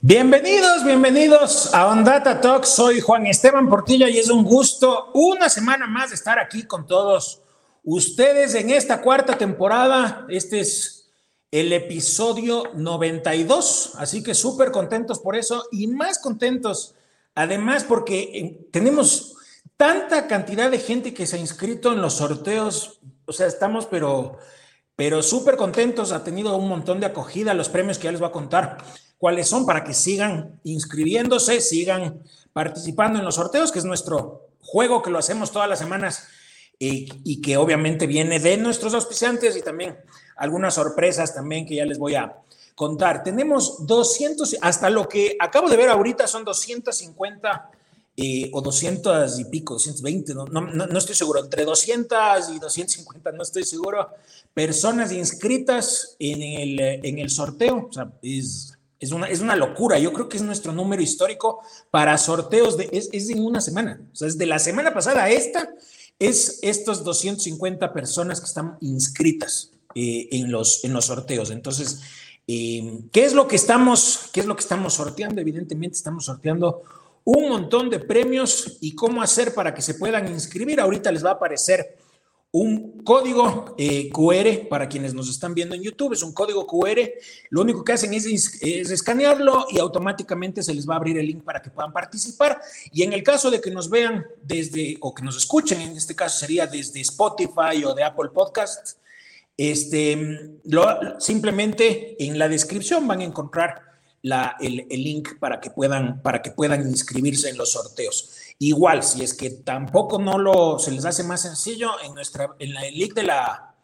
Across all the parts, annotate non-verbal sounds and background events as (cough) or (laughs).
Bienvenidos, bienvenidos a Ondata Talk. Soy Juan Esteban Portilla y es un gusto una semana más estar aquí con todos ustedes en esta cuarta temporada. Este es el episodio 92, así que súper contentos por eso y más contentos además porque eh, tenemos tanta cantidad de gente que se ha inscrito en los sorteos, o sea, estamos pero pero súper contentos, ha tenido un montón de acogida los premios que ya les voy a contar cuáles son para que sigan inscribiéndose, sigan participando en los sorteos, que es nuestro juego que lo hacemos todas las semanas y, que obviamente viene de nuestros auspiciantes y también algunas sorpresas también que ya les voy a contar. Tenemos 200, hasta lo que acabo de ver ahorita son 250 eh, o 200 y pico, 220, no, no, no, estoy seguro, entre 200 y 250, no estoy seguro, personas inscritas en el, en el sorteo. O sea, es es una, es una locura. Yo creo que es nuestro número histórico para sorteos de, es, es en una semana. O sea, es de la semana pasada a esta, es estos 250 personas que están inscritas eh, en, los, en los sorteos. Entonces, eh, ¿qué es lo que estamos, qué es lo que estamos sorteando? Evidentemente estamos sorteando un montón de premios y cómo hacer para que se puedan inscribir. Ahorita les va a aparecer un código eh, QR para quienes nos están viendo en YouTube, es un código QR, lo único que hacen es, es, escanearlo y automáticamente se les va a abrir el link para que puedan participar. Y en el caso de que nos vean desde, o que nos escuchen, en este caso sería desde Spotify o de Apple Podcasts, este, simplemente en la descripción van a encontrar la, el, el, link para que, puedan, para que puedan inscribirse en los sorteos. Igual, si es que tampoco no lo se les hace más sencillo, en nuestra en el link de la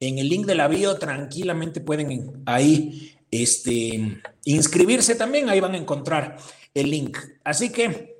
en el link de la bio tranquilamente pueden ahí este inscribirse también, ahí van a encontrar el link. Así que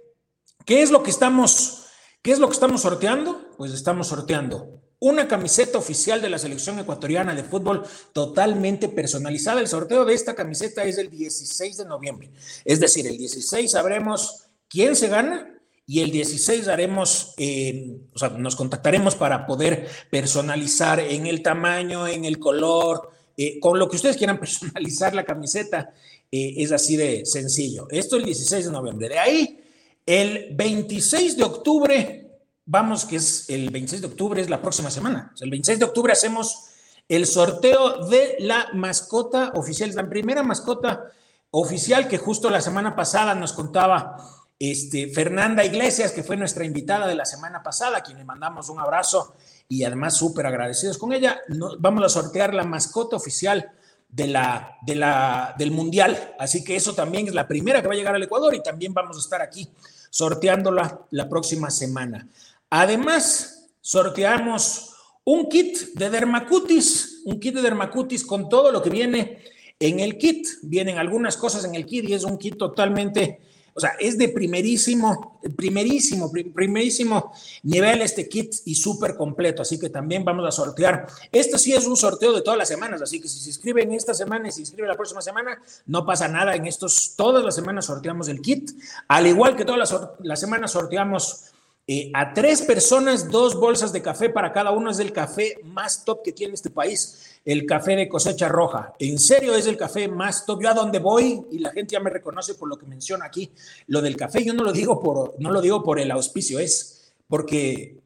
¿qué es lo que estamos qué es lo que estamos sorteando? Pues estamos sorteando una camiseta oficial de la selección ecuatoriana de fútbol totalmente personalizada. El sorteo de esta camiseta es el 16 de noviembre. Es decir, el 16 sabremos quién se gana y el 16 haremos, eh, o sea, nos contactaremos para poder personalizar en el tamaño, en el color, eh, con lo que ustedes quieran (laughs) personalizar la camiseta. Eh, es así de sencillo. Esto el 16 de noviembre. De ahí, el 26 de octubre, vamos, que es el 26 de octubre, es la próxima semana. el 26 de octubre hacemos el sorteo de la mascota oficial, la primera mascota oficial que justo la semana pasada nos contaba este, Fernanda Iglesias, que fue nuestra invitada de la semana pasada, a quien le mandamos un abrazo y además súper agradecidos con ella, vamos a sortear la mascota oficial de la, de la, del Mundial. Así que eso también es la primera que va a llegar al Ecuador y también vamos a estar aquí sorteándola la próxima semana. Además, sorteamos un kit de dermacutis, un kit de dermacutis con todo lo que viene en el kit. Vienen algunas cosas en el kit y es un kit totalmente o sea, es de primerísimo, primerísimo, primerísimo nivel este kit y súper completo. Así que también vamos a sortear. Esto sí es un sorteo de todas las semanas. Así que si se inscriben esta semana y se inscriben la próxima semana, no pasa nada. En estos, todas las semanas sorteamos el kit. Al igual que todas las, las semanas sorteamos eh, a tres personas, dos bolsas de café para cada uno. Es el café más top que tiene este país el café de cosecha roja. En serio es el café más top. Yo a donde voy y la gente ya me reconoce por lo que menciona aquí, lo del café, yo no lo digo por, no lo digo por el auspicio, es porque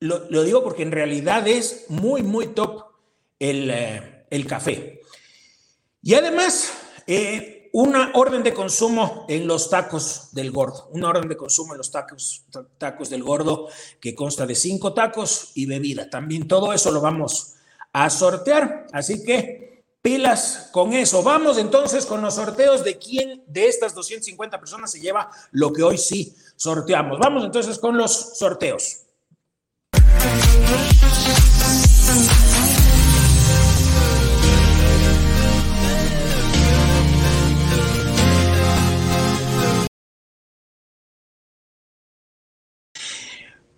lo, digo porque en realidad es muy, muy top el, eh, el café. Y además, eh, una orden de consumo en los tacos del gordo, una orden de consumo en los tacos, tacos del gordo que consta de cinco tacos y bebida. También todo eso lo vamos a sortear. Así que pilas con eso. Vamos entonces con los sorteos de quién de estas 250 personas se lleva lo que hoy sí sorteamos. Vamos entonces con los sorteos.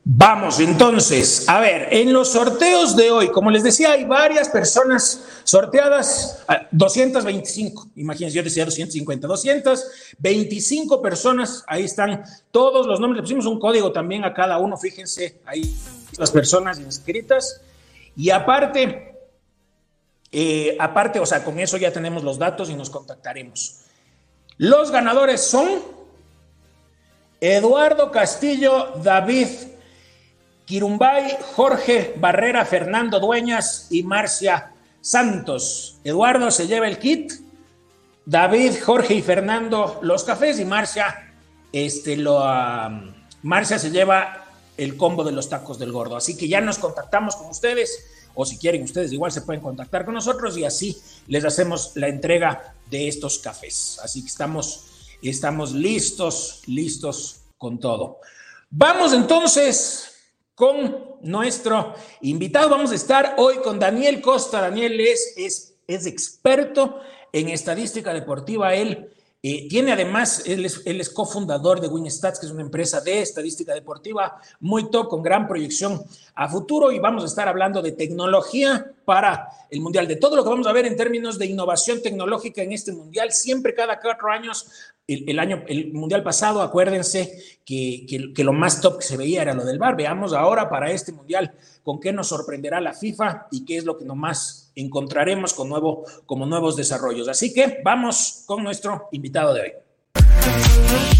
Vamos entonces, a ver, en los sorteos de hoy, como les decía, hay varias personas sorteadas, 225, imagínense, yo decía 250, 225 personas, ahí están todos los nombres, le pusimos un código también a cada uno, fíjense, ahí las personas inscritas, y aparte, eh, aparte, o sea, con eso ya tenemos los datos y nos contactaremos. Los ganadores son Eduardo Castillo, David Kirumbay, Jorge Barrera, Fernando Dueñas y Marcia Santos. Eduardo se lleva el kit, David, Jorge y Fernando los cafés y Marcia, este, lo, Marcia se lleva el combo de los tacos del gordo. Así que ya nos contactamos con ustedes o si quieren ustedes igual se pueden contactar con nosotros y así les hacemos la entrega de estos cafés. Así que estamos, estamos listos, listos con todo. Vamos entonces con nuestro invitado. Vamos a estar hoy con Daniel Costa. Daniel es, es, es experto en estadística deportiva. Él eh, tiene además, él es, cofundador de WinStats, que es una empresa de estadística deportiva muy top, con gran proyección a futuro. Y vamos a estar hablando de tecnología para el Mundial, de todo lo que vamos a ver en términos de innovación tecnológica en este Mundial. Siempre cada cuatro años el, año, el mundial pasado, acuérdense que, que, lo más top que se veía era lo del bar. Veamos ahora para este mundial con qué nos sorprenderá la FIFA y qué es lo que nomás encontraremos con nuevo, como nuevos desarrollos. Así que vamos con nuestro invitado de hoy.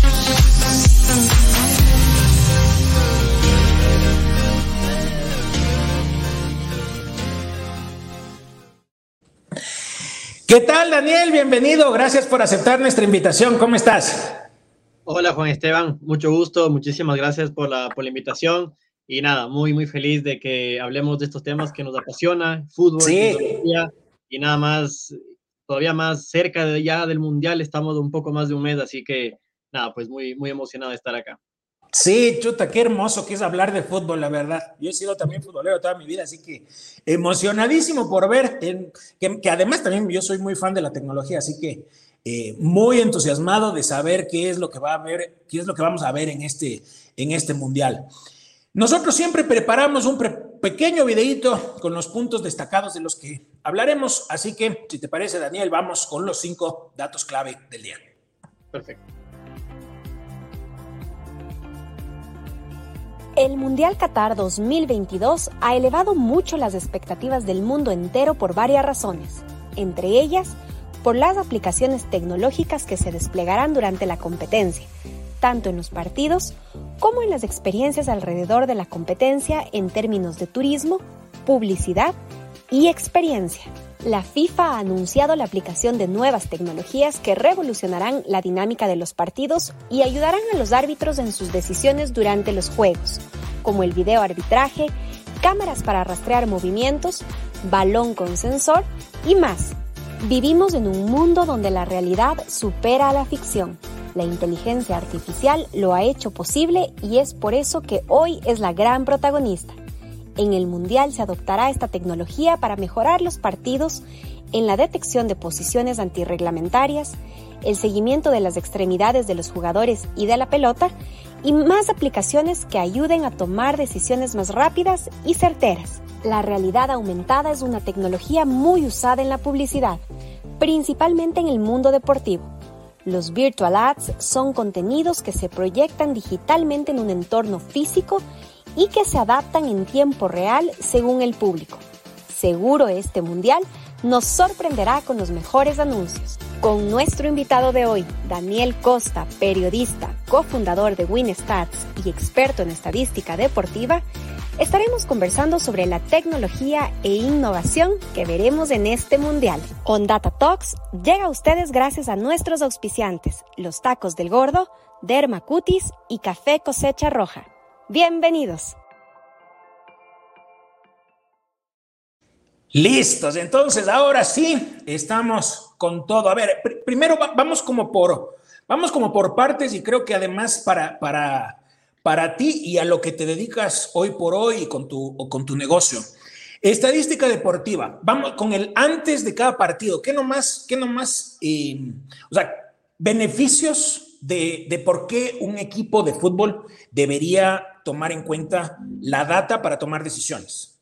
¿Qué tal, Daniel? Bienvenido. Gracias por aceptar nuestra invitación. ¿Cómo estás? Hola, Juan Esteban. Mucho gusto. Muchísimas gracias por la, por la invitación. Y nada, muy, muy feliz de que hablemos de estos temas que nos apasiona, fútbol, y nada más, todavía más cerca de ya del Mundial, estamos un poco más de un mes, así que nada, pues muy, muy emocionado de estar acá. Sí, chuta, qué hermoso que es hablar de fútbol, la verdad. Yo he sido también futbolero toda mi vida, así que emocionadísimo por ver, que, además también yo soy muy fan de la tecnología, así que eh, muy entusiasmado de saber qué es lo que va a ver, qué es lo que vamos a ver en este, en este mundial. Nosotros siempre preparamos un pequeño videito con los puntos destacados de los que hablaremos, así que si te parece, Daniel, vamos con los cinco datos clave del día. Perfecto. El Mundial Qatar 2022 ha elevado mucho las expectativas del mundo entero por varias razones, entre ellas por las aplicaciones tecnológicas que se desplegarán durante la competencia, tanto en los partidos como en las experiencias alrededor de la competencia en términos de turismo, publicidad y experiencia la FIFA ha anunciado la aplicación de nuevas tecnologías que revolucionarán la dinámica de los partidos y ayudarán a los árbitros en sus decisiones durante los juegos, como el video arbitraje, cámaras para rastrear movimientos, balón con sensor y más. Vivimos en un mundo donde la realidad supera a la ficción. La inteligencia artificial lo ha hecho posible y es por eso que hoy es la gran protagonista. En el Mundial se adoptará esta tecnología para mejorar los partidos en la detección de posiciones antirreglamentarias, el seguimiento de las extremidades de los jugadores y de la pelota, y más aplicaciones que ayuden a tomar decisiones más rápidas y certeras. La realidad aumentada es una tecnología muy usada en la publicidad, principalmente en el mundo deportivo. Los virtual ads son contenidos que se proyectan digitalmente en un entorno físico y que se adaptan en tiempo real según el público. Seguro este mundial nos sorprenderá con los mejores anuncios. Con nuestro invitado de hoy, Daniel Costa, periodista, cofundador de WinStats y experto en estadística deportiva, estaremos conversando sobre la tecnología e innovación que veremos en este mundial. On Data Talks llega a ustedes gracias a nuestros auspiciantes, los tacos del gordo, Derma Cutis y Café Cosecha Roja. Bienvenidos. Listos, entonces ahora sí estamos con todo. A ver, primero vamos como por vamos como por partes y creo que además para para para ti y a lo que te dedicas hoy por hoy con tu con tu negocio. Estadística deportiva. Vamos con el antes de cada partido. ¿Qué nomás qué nomás eh, o sea, beneficios de, de por qué un equipo de fútbol debería tomar en cuenta la data para tomar decisiones?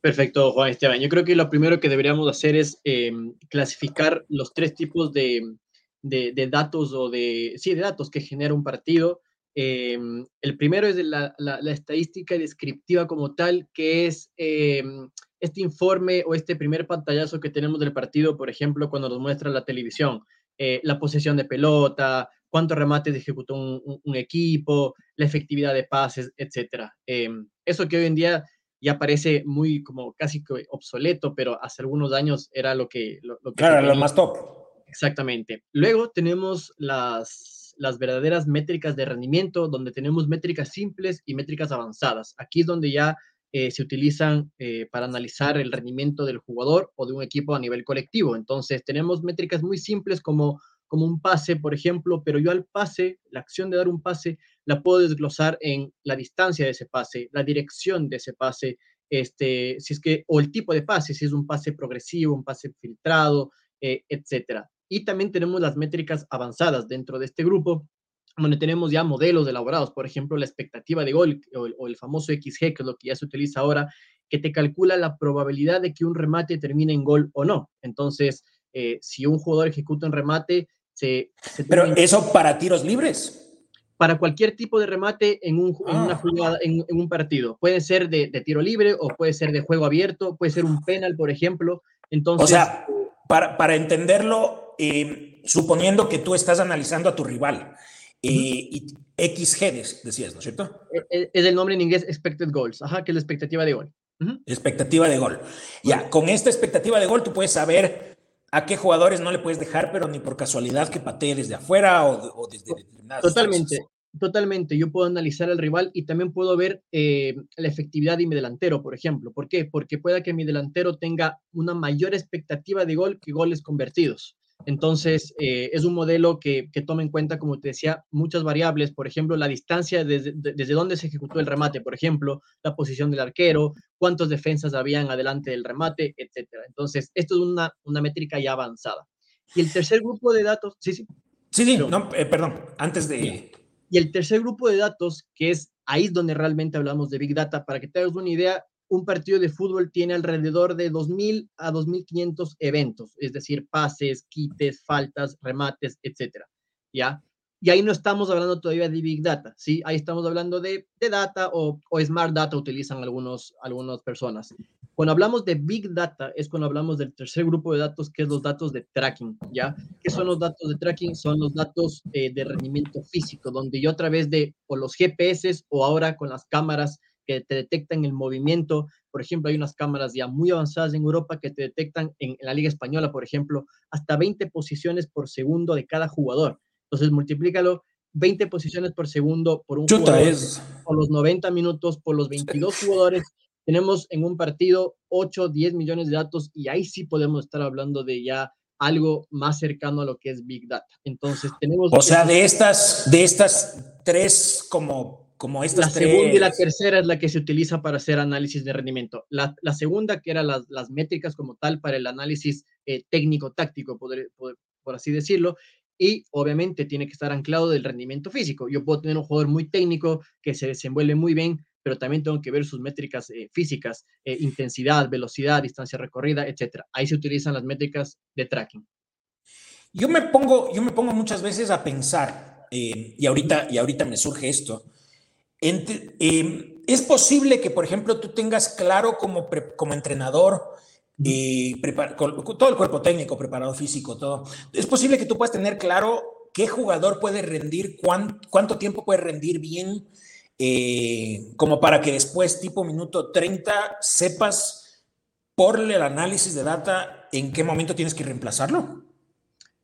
Perfecto, Juan Esteban. Yo creo que lo primero que deberíamos hacer es em, clasificar los tres tipos de, de, datos o de, sí, de datos que genera un partido. Em, el primero es la, estadística descriptiva como tal, que es em, este informe o este primer pantallazo que tenemos del partido, por ejemplo, cuando nos muestra la televisión, eh, la posesión de pelota, cuántos remates ejecutó un, un, equipo, la efectividad de pases, etc. eso que hoy en día ya parece muy como casi obsoleto, pero hace algunos años era lo que... Lo, que claro, lo más top. Exactamente. Luego tenemos las, las verdaderas métricas de rendimiento, donde tenemos métricas simples y métricas avanzadas. Aquí es donde ya eh, se utilizan eh, para analizar el rendimiento del jugador o de un equipo a nivel colectivo. Entonces, tenemos métricas muy simples como, como un pase, por ejemplo, pero yo al pase, la acción de dar un pase, la puedo desglosar en la distancia de ese pase, la dirección de ese pase, este, si es que, o el tipo de pase, si es un pase progresivo, un pase filtrado, eh, etcétera. Y también tenemos las métricas avanzadas dentro de este grupo, donde tenemos ya modelos elaborados, por ejemplo, la expectativa de gol o el, famoso XG, que es lo que ya se utiliza ahora, que te calcula la probabilidad de que un remate termine en gol o no. Entonces, eh, si un jugador ejecuta un remate, se... Pero eso para tiros libres para cualquier tipo de remate en, un, una ah. jugada, en, un partido. Puede ser de, tiro libre o puede ser de juego abierto, puede ser un penal, por ejemplo. Entonces, o sea, para, para entenderlo, eh, suponiendo que tú estás analizando a tu rival, eh, y XG decías, ¿no es cierto? E, e, es el nombre en inglés expected goals, ajá, que es la expectativa de gol. Expectativa de gol. Ya, con esta expectativa de gol tú puedes saber a qué jugadores no le puedes dejar, pero ni por casualidad que patee desde afuera o, desde Totalmente, totalmente. Yo puedo analizar al rival y también puedo ver eh, la efectividad de mi delantero, por ejemplo. ¿Por qué? Porque pueda que mi delantero tenga una mayor expectativa de gol que goles convertidos. Entonces, eh, es un modelo que, toma en cuenta, como te decía, muchas variables, por ejemplo, la distancia desde, desde donde se ejecutó el remate, por ejemplo, la posición del arquero, cuántas defensas habían adelante del remate, etcétera. Entonces, esto es una, una métrica ya avanzada. Y el tercer grupo de datos, sí, sí. Sí, sí, no, eh, perdón, antes de... Y el tercer grupo de datos, que es ahí donde realmente hablamos de Big Data, para que te hagas una idea, un partido de fútbol tiene alrededor de 2.000 a 2.500 eventos, es decir, pases, quites, faltas, remates, etcétera, ¿ya? Y ahí no estamos hablando todavía de Big Data, ¿sí? Ahí estamos hablando de, de Data o, o, Smart Data, utilizan algunos, algunas personas. Cuando hablamos de Big Data es cuando hablamos del tercer grupo de datos, que es los datos de tracking, ¿ya? ¿Qué son los datos de tracking? Son los datos eh, de rendimiento físico, donde yo a través de o los GPS o ahora con las cámaras que te detectan el movimiento. Por ejemplo, hay unas cámaras ya muy avanzadas en Europa que te detectan en, la Liga Española, por ejemplo, hasta 20 posiciones por segundo de cada jugador. Entonces, multiplícalo 20 posiciones por segundo por un jugador, es... por los 90 minutos, por los 22 jugadores. Tenemos en un partido 8, 10 millones de datos y ahí sí podemos estar hablando de ya algo más cercano a lo que es Big Data. Entonces, tenemos... O sea, de estas, de estas tres como como la segunda y la tercera es la que se utiliza para hacer análisis de rendimiento. La, segunda, que eran las, las, métricas como tal para el análisis eh, técnico-táctico, por, por, así decirlo, y obviamente tiene que estar anclado del rendimiento físico. Yo puedo tener un jugador muy técnico que se desenvuelve muy bien, pero también tengo que ver sus métricas eh, físicas, eh, intensidad, velocidad, distancia recorrida, etc. Ahí se utilizan las métricas de tracking. Yo me pongo, yo me pongo muchas veces a pensar, y, ahorita, y ahorita me surge esto, Em, es posible que, por ejemplo, tú tengas claro como, como entrenador, eh, todo el cuerpo técnico, preparado físico, todo. Es posible que tú puedas tener claro qué jugador puede rendir, cuánto tiempo puede rendir bien, eh, como para que después, tipo minuto 30, sepas por el análisis de data en qué momento tienes que reemplazarlo.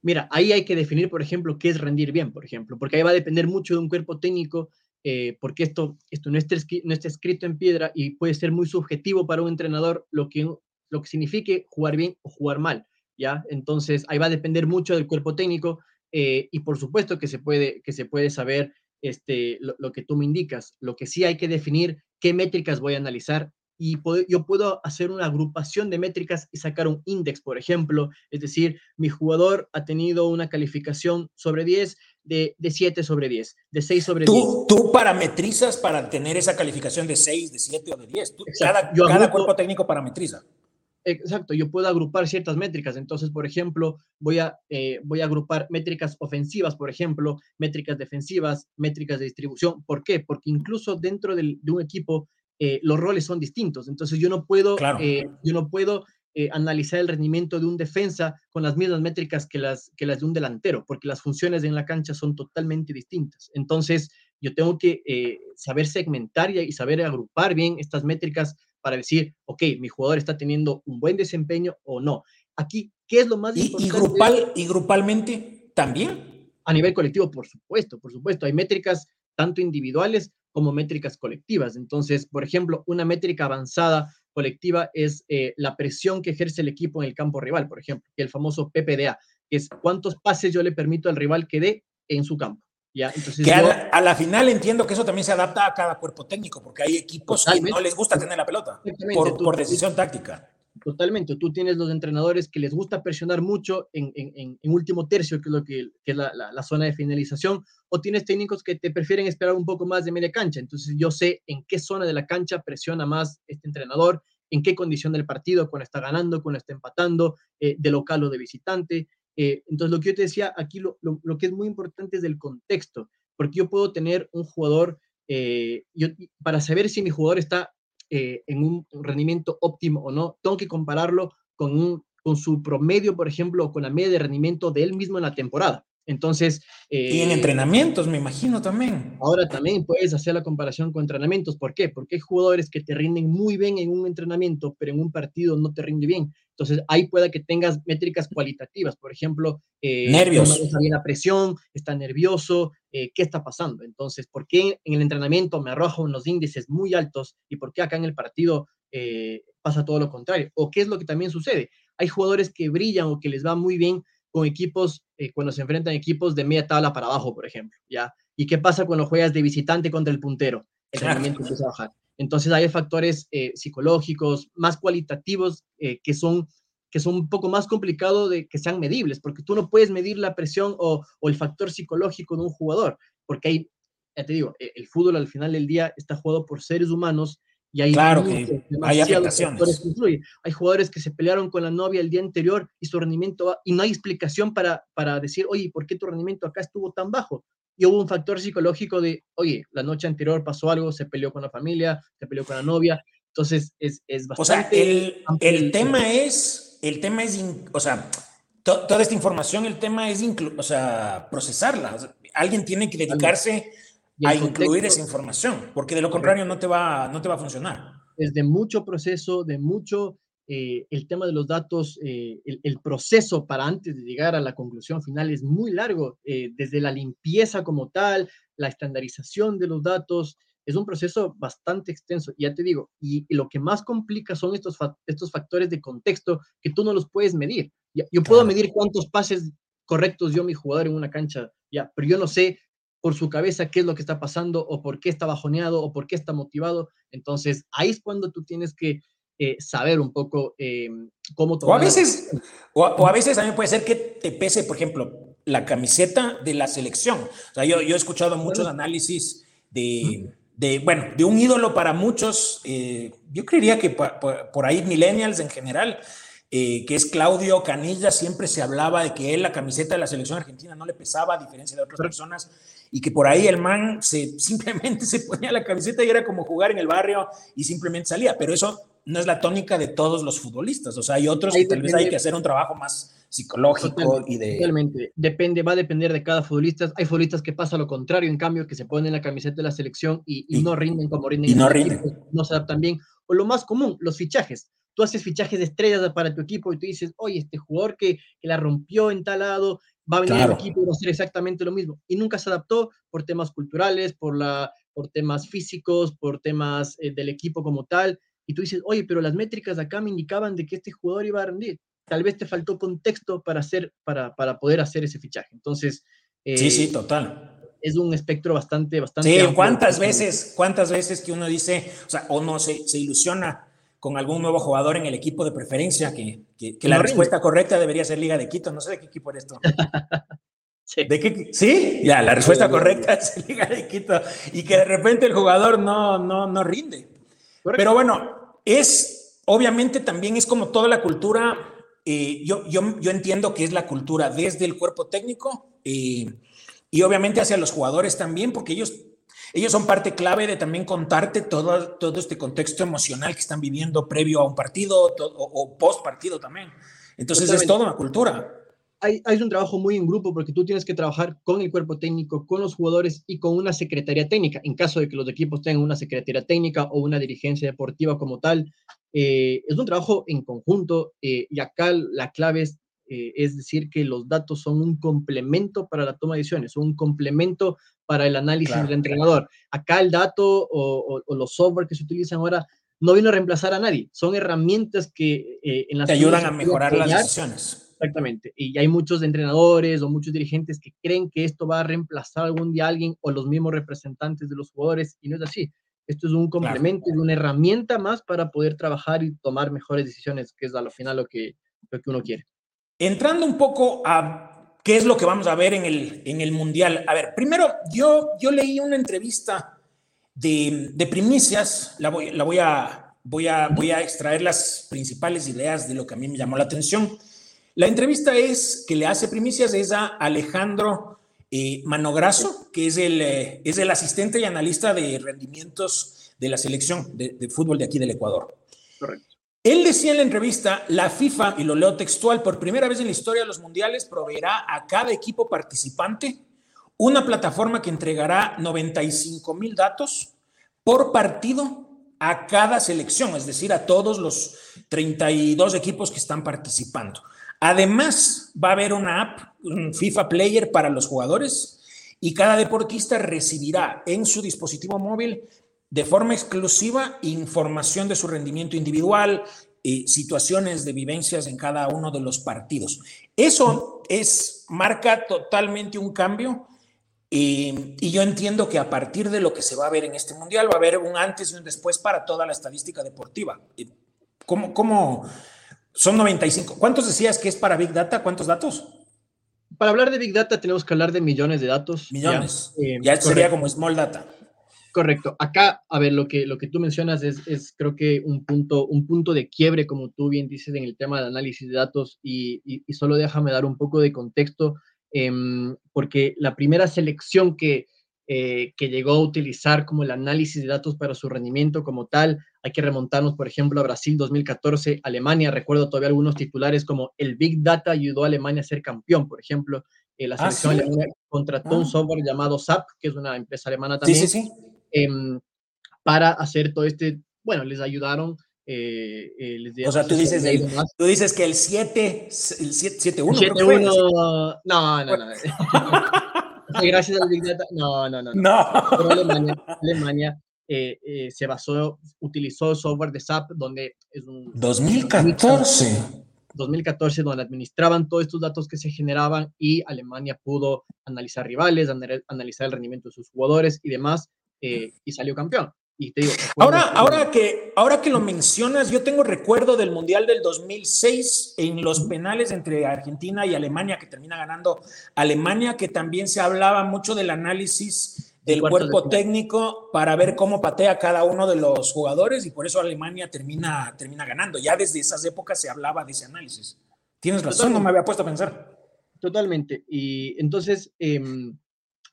Mira, ahí hay que definir, por ejemplo, qué es rendir bien, por ejemplo, porque ahí va a depender mucho de un cuerpo técnico eh, porque esto, esto no, está, escrito en piedra y puede ser muy subjetivo para un entrenador lo que, lo que signifique jugar bien o jugar mal, ¿ya? Entonces, ahí va a depender mucho del cuerpo técnico eh, y por supuesto que se puede, que se puede saber este, lo, que tú me indicas. Lo que sí hay que definir qué métricas voy a analizar y yo puedo hacer una agrupación de métricas y sacar un índice, por ejemplo, es decir, mi jugador ha tenido una calificación sobre 10 de, de 7 sobre 10, de 6 sobre ¿Tú, 10. Tú parametrizas para tener esa calificación de 6, de 7 o de 10. Tú, cada, cada cuerpo técnico parametriza. Exacto, yo puedo agrupar ciertas métricas. Entonces, por ejemplo, voy a, eh, voy a agrupar métricas ofensivas, por ejemplo, métricas defensivas, métricas de distribución. ¿Por qué? Porque incluso dentro del, de un equipo eh, los roles son distintos. Entonces, yo no puedo, Claro. eh, yo no puedo eh, analizar el rendimiento de un defensa con las mismas métricas que las, que las de un delantero, porque las funciones en la cancha son totalmente distintas. Entonces, yo tengo que eh, saber segmentar y, y saber agrupar bien estas métricas para decir, ok, mi jugador está teniendo un buen desempeño o no. Aquí, ¿qué es lo más Y, y, importante? grupal, y grupalmente también. A nivel colectivo, por supuesto, por supuesto. Hay métricas tanto individuales como métricas colectivas. Entonces, por ejemplo, una métrica avanzada colectiva es eh, la presión que ejerce el equipo en el campo rival, por ejemplo, el famoso PPDA, que es cuántos pases yo le permito al rival que dé en su campo. ¿ya? Entonces, Que a la, a la final entiendo que eso también se adapta a cada cuerpo técnico, porque hay equipos que no les gusta tener la pelota por, tú- por decisión táctica. Totalmente. Tú tienes los entrenadores que les gusta presionar mucho en, en- en- en último tercio, que es lo que, que es la, la- la zona de finalización, o tienes técnicos que te prefieren esperar un poco más de media cancha. Entonces yo sé en qué zona de la cancha presiona más este entrenador, en qué condición del partido, cuando está ganando, cuando está empatando, eh, de local o de visitante. Eh, entonces lo que yo te decía aquí, lo, que es muy importante es del contexto, porque yo puedo tener un jugador, eh, para saber si mi jugador está eh, en un rendimiento óptimo o no, tengo que compararlo con, con su promedio, por ejemplo, con la media de rendimiento de él mismo en la temporada. Entonces, Y en entrenamientos, me imagino también. Ahora también puedes hacer la comparación con entrenamientos. ¿Por qué? Porque hay jugadores que te rinden muy bien en un entrenamiento, pero en un partido no te rinde bien. Entonces, ahí puede que tengas métricas cualitativas. Por ejemplo, eh, Nervios. bien la presión, está nervioso, eh, ¿qué está pasando? Entonces, ¿por qué en el entrenamiento me arroja unos índices muy altos y por qué acá en el partido eh, pasa todo lo contrario? ¿O qué es lo que también sucede? Hay jugadores que brillan o que les va muy bien con equipos, eh, cuando se enfrentan equipos de media tabla para abajo, por ejemplo, ¿ya? ¿Y qué pasa cuando juegas de visitante contra el puntero? El Claro. rendimiento empieza a bajar. Entonces hay factores eh, psicológicos, más cualitativos, eh, que, son, que son un poco más complicados de que sean medibles, porque tú no puedes medir la presión o, o el factor psicológico de un jugador, porque hay, ya te digo, e- el fútbol al final del día está jugado por seres humanos y hay, Claro que hay afectaciones. que. Hay jugadores que se pelearon con la novia el día anterior y su rendimiento va, y no hay explicación para, para decir, oye, ¿por qué tu rendimiento acá estuvo tan bajo? Y hubo un factor psicológico de, oye, la noche anterior pasó algo, se peleó con la familia, se peleó con la novia. Entonces, es, es O sea, bastante... el, el tema es, el tema es, o sea, to- toda esta información, el tema es, o sea, procesarla. O sea, alguien tiene que dedicarse y a incluir esa información, porque de lo contrario no te va, no te va a funcionar. es de mucho proceso, de mucho, eh, el tema de los datos, eh, el, el proceso para antes de llegar a la conclusión final es muy largo, eh, desde la limpieza como tal, la estandarización de los datos, es un proceso bastante extenso, ya te digo, y, y lo que más complica son estos, fa- estos factores de contexto que tú no los puedes medir. Ya- Yo puedo Claro. medir cuántos pases correctos dio mi jugador en una cancha, ya, pero yo no sé por su cabeza qué es lo que está pasando o por qué está bajoneado o por qué está motivado. Entonces, ahí es cuando tú tienes que eh, saber un poco eh, cómo O a tomar- veces, o a, o a veces también puede ser que te pese, por ejemplo, la camiseta de la selección. O sea, yo, yo he escuchado muchos análisis de, de, bueno, de un ídolo para muchos, eh, yo creería que pa- pa- por ahí millennials en general, eh, que es Claudio Canilla, siempre se hablaba de que él la camiseta de la selección argentina no le pesaba, a diferencia de otras personas, y que por ahí el man se, (laughs) simplemente se ponía la camiseta y era como jugar en el barrio y simplemente salía, pero eso no es la tónica de todos los futbolistas, o sea, hay otros que tal vez hay que hacer un trabajo más psicológico Totalmente, y de... Totalmente. Depende, va a depender de cada futbolista. Hay futbolistas que pasa lo contrario, en cambio, que se ponen la camiseta de la selección y, y Y- no rinden como rinden. y no rinden. equipo, no se adaptan bien. O lo más común, los fichajes. Tú haces fichajes de estrellas para tu equipo y tú dices, oye, este jugador que, que la rompió en tal lado, va a venir Claro. al equipo y va a hacer exactamente lo mismo. Y nunca se adaptó por temas culturales, por, la, por temas físicos, por temas eh, del equipo como tal. Y tú dices, oye, pero las métricas de acá me indicaban de que este jugador iba a rendir tal vez te faltó contexto para, hacer, para, para poder hacer ese fichaje. Entonces, eh, Sí, sí, total. es un espectro bastante, bastante. Sí, amplio. ¿cuántas veces, cuántas veces que uno dice, o sea, o no se, se ilusiona con algún nuevo jugador en el equipo de preferencia, que, que, que la rinde. respuesta correcta debería ser Liga de Quito, no sé de qué equipo eres tú. (laughs) Sí. ¿De qué? ¿Sí? Ya, la respuesta correcta (laughs) es Liga de Quito. Y que de repente el jugador no, no, no rinde. Pero bueno, es, obviamente también es como toda la cultura, eh, yo, yo, yo, entiendo que es la cultura desde el cuerpo técnico eh, y obviamente hacia los jugadores también, porque ellos, ellos son parte clave de también contarte todo, todo este contexto emocional que están viviendo previo a un partido o, o post partido también. Entonces es toda una cultura hay, un trabajo muy en grupo porque tú tienes que trabajar con el cuerpo técnico, con los jugadores y con una secretaría técnica. En caso de que los equipos tengan una secretaría técnica o una dirigencia deportiva como tal, eh, es un trabajo en conjunto eh, y acá la clave es, eh, es decir que los datos son un complemento para la toma de decisiones, un complemento para el análisis del entrenador. Acá el dato o, los software que se utilizan ahora no viene a reemplazar a nadie, son herramientas que en las te ayudan a mejorar las decisiones Exactamente. Y hay muchos entrenadores o muchos dirigentes que creen que esto va a reemplazar algún día a alguien o los mismos representantes de los jugadores y no es así. Esto es un complemento y una herramienta más para poder trabajar y tomar mejores decisiones, que es a lo final lo que, lo que uno quiere. Entrando un poco a qué es lo que vamos a ver en el, en el Mundial. A ver, primero, yo, yo leí una entrevista de, de primicias, la voy, la voy, a, voy, a, voy a extraer las principales ideas de lo que a mí me llamó la atención la entrevista es que le hace primicias es a Alejandro eh, Manograzo, que es el, eh, es el asistente y analista de rendimientos de la selección de, fútbol de aquí del Ecuador. Correcto. Él decía en la entrevista, la FIFA, y lo leo textual, por primera vez en la historia de los mundiales proveerá a cada equipo participante una plataforma que entregará 95 mil datos por partido a cada selección, es decir, a todos los 32 equipos que están participando. Además, va a haber una app, un FIFA Player para los jugadores y cada deportista recibirá en su dispositivo móvil de forma exclusiva información de su rendimiento individual, y situaciones de vivencias en cada uno de los partidos. Eso es, marca totalmente un cambio y, y, yo entiendo que a partir de lo que se va a ver en este mundial va a haber un antes y un después para toda la estadística deportiva. ¿Cómo, cómo, son 95. ¿Cuántos decías que es para Big Data? ¿Cuántos datos? Para hablar de Big Data tenemos que hablar de millones de datos. Millones. Ya, eh, sería como Small Data. Correcto. Acá, a ver, lo que, lo que tú mencionas es, es, creo que un punto, un punto de quiebre, como tú bien dices, en el tema de análisis de datos y, y, solo déjame dar un poco de contexto, em, porque la primera selección que, eh, que llegó a utilizar como el análisis de datos para su rendimiento como tal. Hay que remontarnos, por ejemplo, a Brasil 2014, Alemania. Recuerdo todavía algunos titulares como el Big Data ayudó a Alemania a ser campeón, por ejemplo. Eh, la ah, selección alemana contrató un ah. software llamado SAP, que es una empresa alemana también, sí, sí, em, para hacer todo este, bueno, les ayudaron eh, eh, o sea, tú dices, tú dices que el 7, el 7-1. 7-1, no, no, no. (laughs) gracias al Big Data. No, no, no. no. Alemania, eh, eh, se basó, utilizó software de SAP, donde es un... 2014. 2014, donde administraban todos estos datos que se generaban y Alemania pudo analizar rivales, analizar el rendimiento de sus jugadores y demás, eh, y salió campeón ahora, ahora, que, ahora que lo mencionas, yo tengo recuerdo del Mundial del 2006 en los penales entre Argentina y Alemania, que termina ganando Alemania, que también se hablaba mucho del análisis del cuerpo técnico para ver cómo patea cada uno de los jugadores y por eso Alemania termina, termina ganando. Ya desde esas épocas se hablaba de ese análisis. Tienes razón, no me había puesto a pensar. Totalmente. Y entonces, em,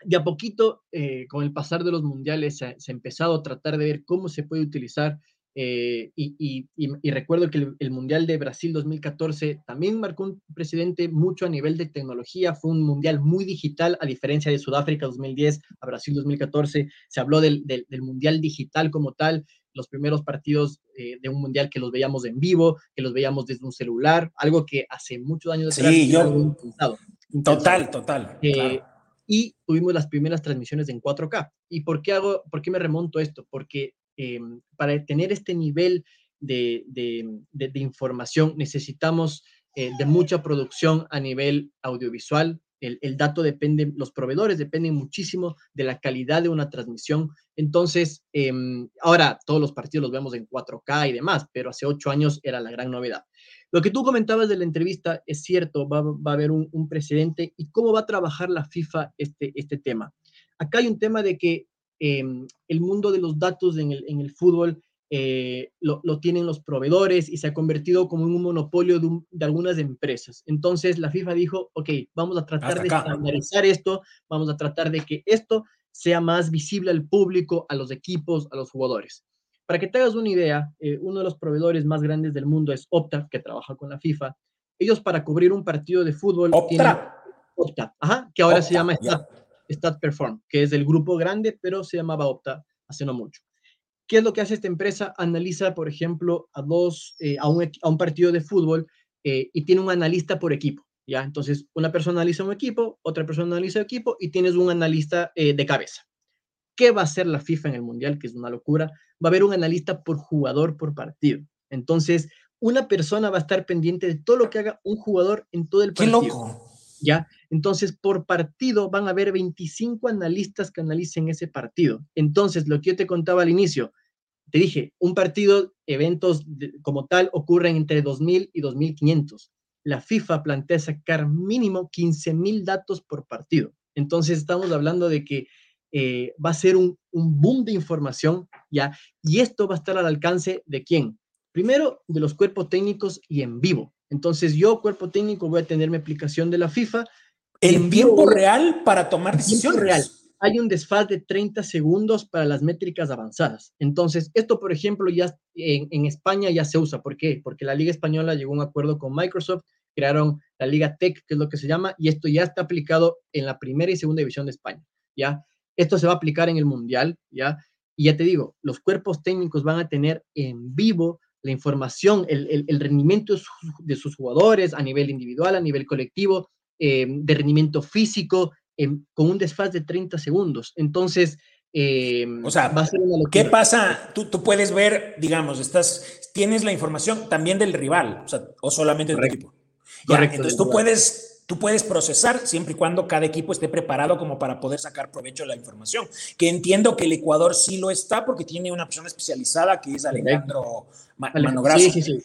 de a poquito, eh, con el pasar de los mundiales, se, ha empezado a tratar de ver cómo se puede utilizar. Eh, y, recuerdo que el, Mundial de Brasil 2014 también marcó un precedente mucho a nivel de tecnología. Fue un Mundial muy digital, a diferencia de Sudáfrica 2010 a Brasil 2014. Se habló del, Mundial digital como tal los primeros partidos eh, de un mundial que los veíamos en vivo, que los veíamos desde un celular, algo que hace muchos años sí, yo, Total, total y tuvimos las primeras transmisiones en 4K. ¿Y por qué, hago, por qué me remonto esto? Porque em, para tener este nivel de, de, información necesitamos eh, de mucha producción a nivel audiovisual. El, el, dato depende, los proveedores dependen muchísimo de la calidad de una transmisión. Entonces, em, ahora todos los partidos los vemos en 4K y demás, pero hace ocho años era la gran novedad. Lo que tú comentabas de la entrevista es cierto, va, a haber un, un, precedente y cómo va a trabajar la FIFA este, este tema. Acá hay un tema de que em, el mundo de los datos en el, en el fútbol eh, lo, lo, tienen los proveedores y se ha convertido como en un monopolio de, de, algunas empresas. Entonces la FIFA dijo, ok, vamos a tratar de estandarizar esto, vamos a tratar de que esto sea más visible al público, a los equipos, a los jugadores. Para que te hagas una idea, eh, uno de los proveedores más grandes del mundo es Opta, que trabaja con la FIFA. Ellos para cubrir un partido de fútbol... Opta. Opta, ajá, que ahora se llama Stat, Stat Perform, que es el grupo grande, pero se llamaba Opta hace no mucho. ¿Qué es lo que hace esta empresa? Analiza, por ejemplo, a, dos, eh, a, un, a, un, partido de fútbol eh, y tiene un analista por equipo. ¿ya? Entonces, una persona analiza un equipo, otra persona analiza un equipo y tienes un analista eh, de cabeza. ¿Qué va a hacer la FIFA en el Mundial? Que es una locura. Va a haber un analista por jugador por partido. Entonces, una persona va a estar pendiente de todo lo que haga un jugador en todo el partido. ¡Qué loco! ¿Ya? Entonces, por partido van a haber 25 analistas que analicen ese partido. Entonces, lo que yo te contaba al inicio, te dije, un partido, eventos de, como tal, ocurren entre 2.000 y 2.500. La FIFA plantea sacar mínimo 15.000 datos por partido. Entonces, estamos hablando de que eh, va a ser un, un, boom de información, ¿ya? Y esto va a estar al alcance de quién? Primero, de los cuerpos técnicos y en vivo. Entonces, yo, cuerpo técnico, voy a tener mi aplicación de la FIFA, en tiempo real para tomar decisiones. real. Hay un desfaz de 30 segundos para las métricas avanzadas. Entonces, esto, por ejemplo, ya en, en, España ya se usa. ¿Por qué? Porque la Liga Española llegó a un acuerdo con Microsoft, crearon la Liga Tech, que es lo que se llama, y esto ya está aplicado en la primera y segunda división de España. ¿ya? Esto se va a aplicar en el Mundial, ¿ya? Y ya te digo, los cuerpos técnicos van a tener en vivo la información, el, el, el rendimiento de sus, jugadores a nivel individual, a nivel colectivo, eh, de rendimiento físico eh, con un desfaz de 30 segundos. Entonces, eh, o sea, va a ser una ¿qué pasa? Tú, tú, puedes ver, digamos, estás, tienes la información también del rival, o, sea, o solamente del equipo. Ya, Correcto, entonces tú puedes, tú puedes procesar siempre y cuando cada equipo esté preparado como para poder sacar provecho de la información. Que entiendo que el Ecuador sí lo está porque tiene una persona especializada que es Alejandro Manograzo. Sí, sí, sí.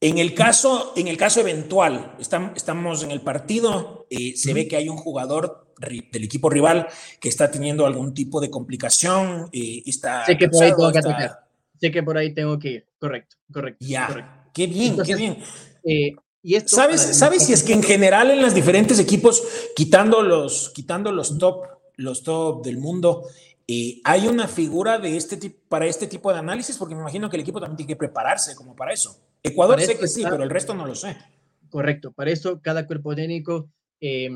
En el caso, en el caso eventual, estamos en el partido, eh, se ve que hay un jugador del equipo rival que está teniendo algún tipo de complicación. Eh, está sé que por ahí tengo que atacar. Sé que por ahí tengo que ir. Correcto, correcto. Ya, correcto. qué bien, Entonces, qué bien. Eh, y esto, ¿Sabes, ¿sabes si es que en general en los diferentes equipos, quitando los, quitando los top, los top del mundo, eh, ¿hay una figura de este tipo, para este tipo de análisis? Porque me imagino que el equipo también tiene que prepararse como para eso. Ecuador para sé que sí, pero el resto no lo sé. Correcto, para eso cada cuerpo técnico eh,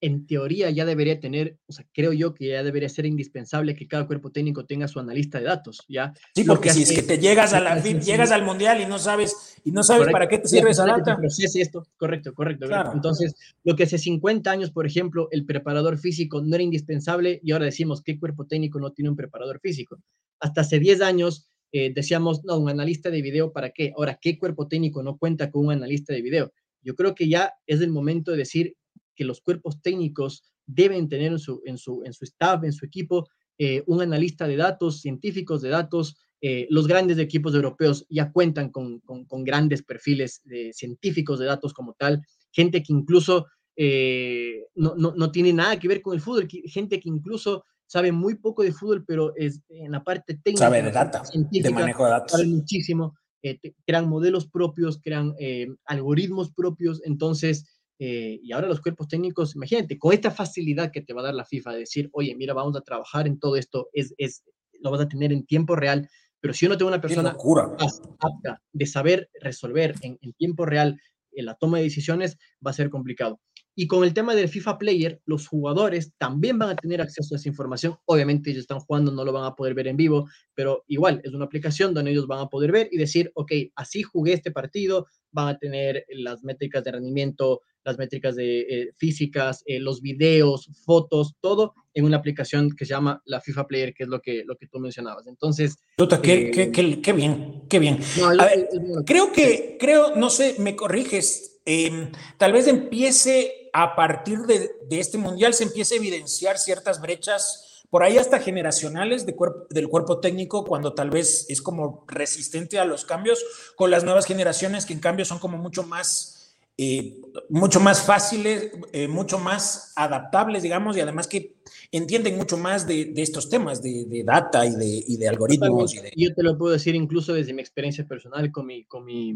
en teoría ya debería tener, o sea, creo yo que ya debería ser indispensable que cada cuerpo técnico tenga su analista de datos, ¿ya? Sí, porque si es que te llegas a la llegas al mundial y no sabes y no sabes correcto. para qué te sirve esa data. esto, correcto, correcto, claro. Entonces, lo que hace 50 años, por ejemplo, el preparador físico no era indispensable y ahora decimos qué cuerpo técnico no tiene un preparador físico. Hasta hace 10 años eh, decíamos, no, un analista de video, ¿para qué? Ahora, ¿qué cuerpo técnico no cuenta con un analista de video? Yo creo que ya es el momento de decir que los cuerpos técnicos deben tener en su, en su, en su staff, en su equipo, eh, un analista de datos, científicos de datos. Eh, los grandes equipos europeos ya cuentan con, con, con grandes perfiles de científicos de datos como tal, gente que incluso eh, no, no, no, tiene nada que ver con el fútbol, gente que incluso sabe muy poco de fútbol, pero es en la parte técnica. Sabe de data, de manejo de datos. Sabe muchísimo, eh, crean modelos propios, crean eh, algoritmos propios, entonces eh, y ahora los cuerpos técnicos, imagínate, con esta facilidad que te va a dar la FIFA de decir, oye, mira, vamos a trabajar en todo esto, es, es, lo vas a tener en tiempo real, pero si yo no tengo una persona apta de saber resolver en, en tiempo real en la toma de decisiones, va a ser complicado. Y con el tema del FIFA Player, los jugadores también van a tener acceso a esa información. Obviamente ellos están jugando, no lo van a poder ver en vivo, pero igual es una aplicación donde ellos van a poder ver y decir, ok, así jugué este partido, van a tener las métricas de rendimiento, las métricas de eh, físicas, eh, los videos, fotos, todo en una aplicación que se llama la FIFA Player, que es lo que, lo que tú mencionabas. Entonces... Qué, eh, qué, qué, qué, bien, qué bien. No, ver, creo que, creo, no sé, me corriges, eh, tal vez empiece a partir de, de, este mundial, se empiece a evidenciar ciertas brechas por ahí hasta generacionales de del cuerpo técnico, cuando tal vez es como resistente a los cambios, con las nuevas generaciones que en cambio son como mucho más, eh, mucho más fáciles, eh, mucho más adaptables, digamos, y además que entienden mucho más de, estos temas de, data y de, y de algoritmos. Yo te lo puedo decir incluso desde mi experiencia personal con mi, con mi,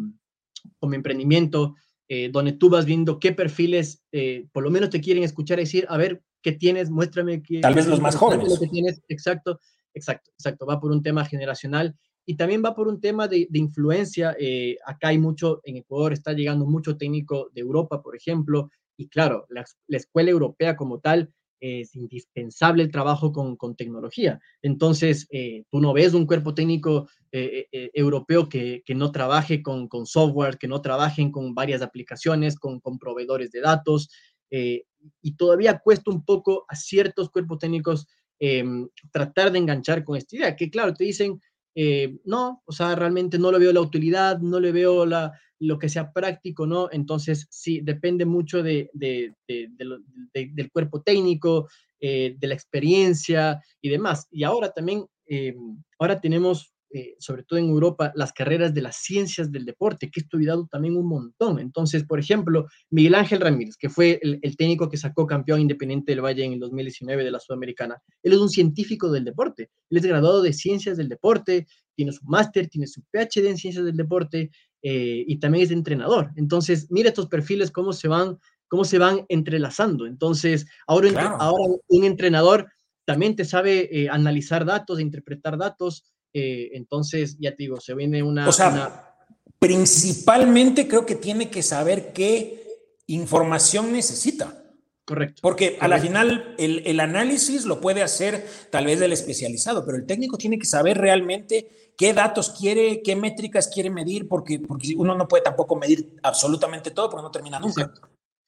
con mi emprendimiento, eh, donde tú vas viendo qué perfiles por lo menos te quieren escuchar y decir, a ver, ¿qué tienes? Muéstrame que... Tal vez los más jóvenes. Lo que tienes. Exacto, exacto, exacto. Va por un tema generacional y también va por un tema de, influencia. Eh, acá hay mucho, en Ecuador está llegando mucho técnico de Europa, por ejemplo, y claro, la, escuela europea como tal es indispensable el trabajo con, con tecnología. Entonces, eh, tú no ves un cuerpo técnico eh, europeo que, que, no trabaje con, con, software, que no trabajen con varias aplicaciones, con, con proveedores de datos. y todavía cuesta un poco a ciertos cuerpos técnicos em, tratar de enganchar con esta idea, que claro, te dicen, eh, no, o sea, realmente no le veo la utilidad, no le veo la, lo que sea práctico, ¿no? Entonces, sí, depende mucho de, del cuerpo técnico, eh, de la experiencia y demás. Y ahora también, eh, ahora tenemos eh, sobre todo en Europa, las carreras de las ciencias del deporte, que he estudiado también un montón. Entonces, por ejemplo, Miguel Ángel Ramírez, que fue el, técnico que sacó campeón independiente del Valle en el 2019 de la Sudamericana, él es un científico del deporte. Él es graduado de ciencias del deporte, tiene su máster, tiene su PhD en ciencias del deporte eh, y también es entrenador. Entonces, mira estos perfiles, cómo se van, cómo se van entrelazando. Entonces, ahora, ahora un entrenador también te sabe eh, analizar datos, interpretar datos, eh, entonces, ya te digo, se viene una... O sea, principalmente creo que tiene que saber qué información necesita. Correcto. Porque a la final el, análisis lo puede hacer tal vez el especializado, pero el técnico tiene que saber realmente qué datos quiere, qué métricas quiere medir, porque, porque uno no puede tampoco medir absolutamente todo porque no termina nunca.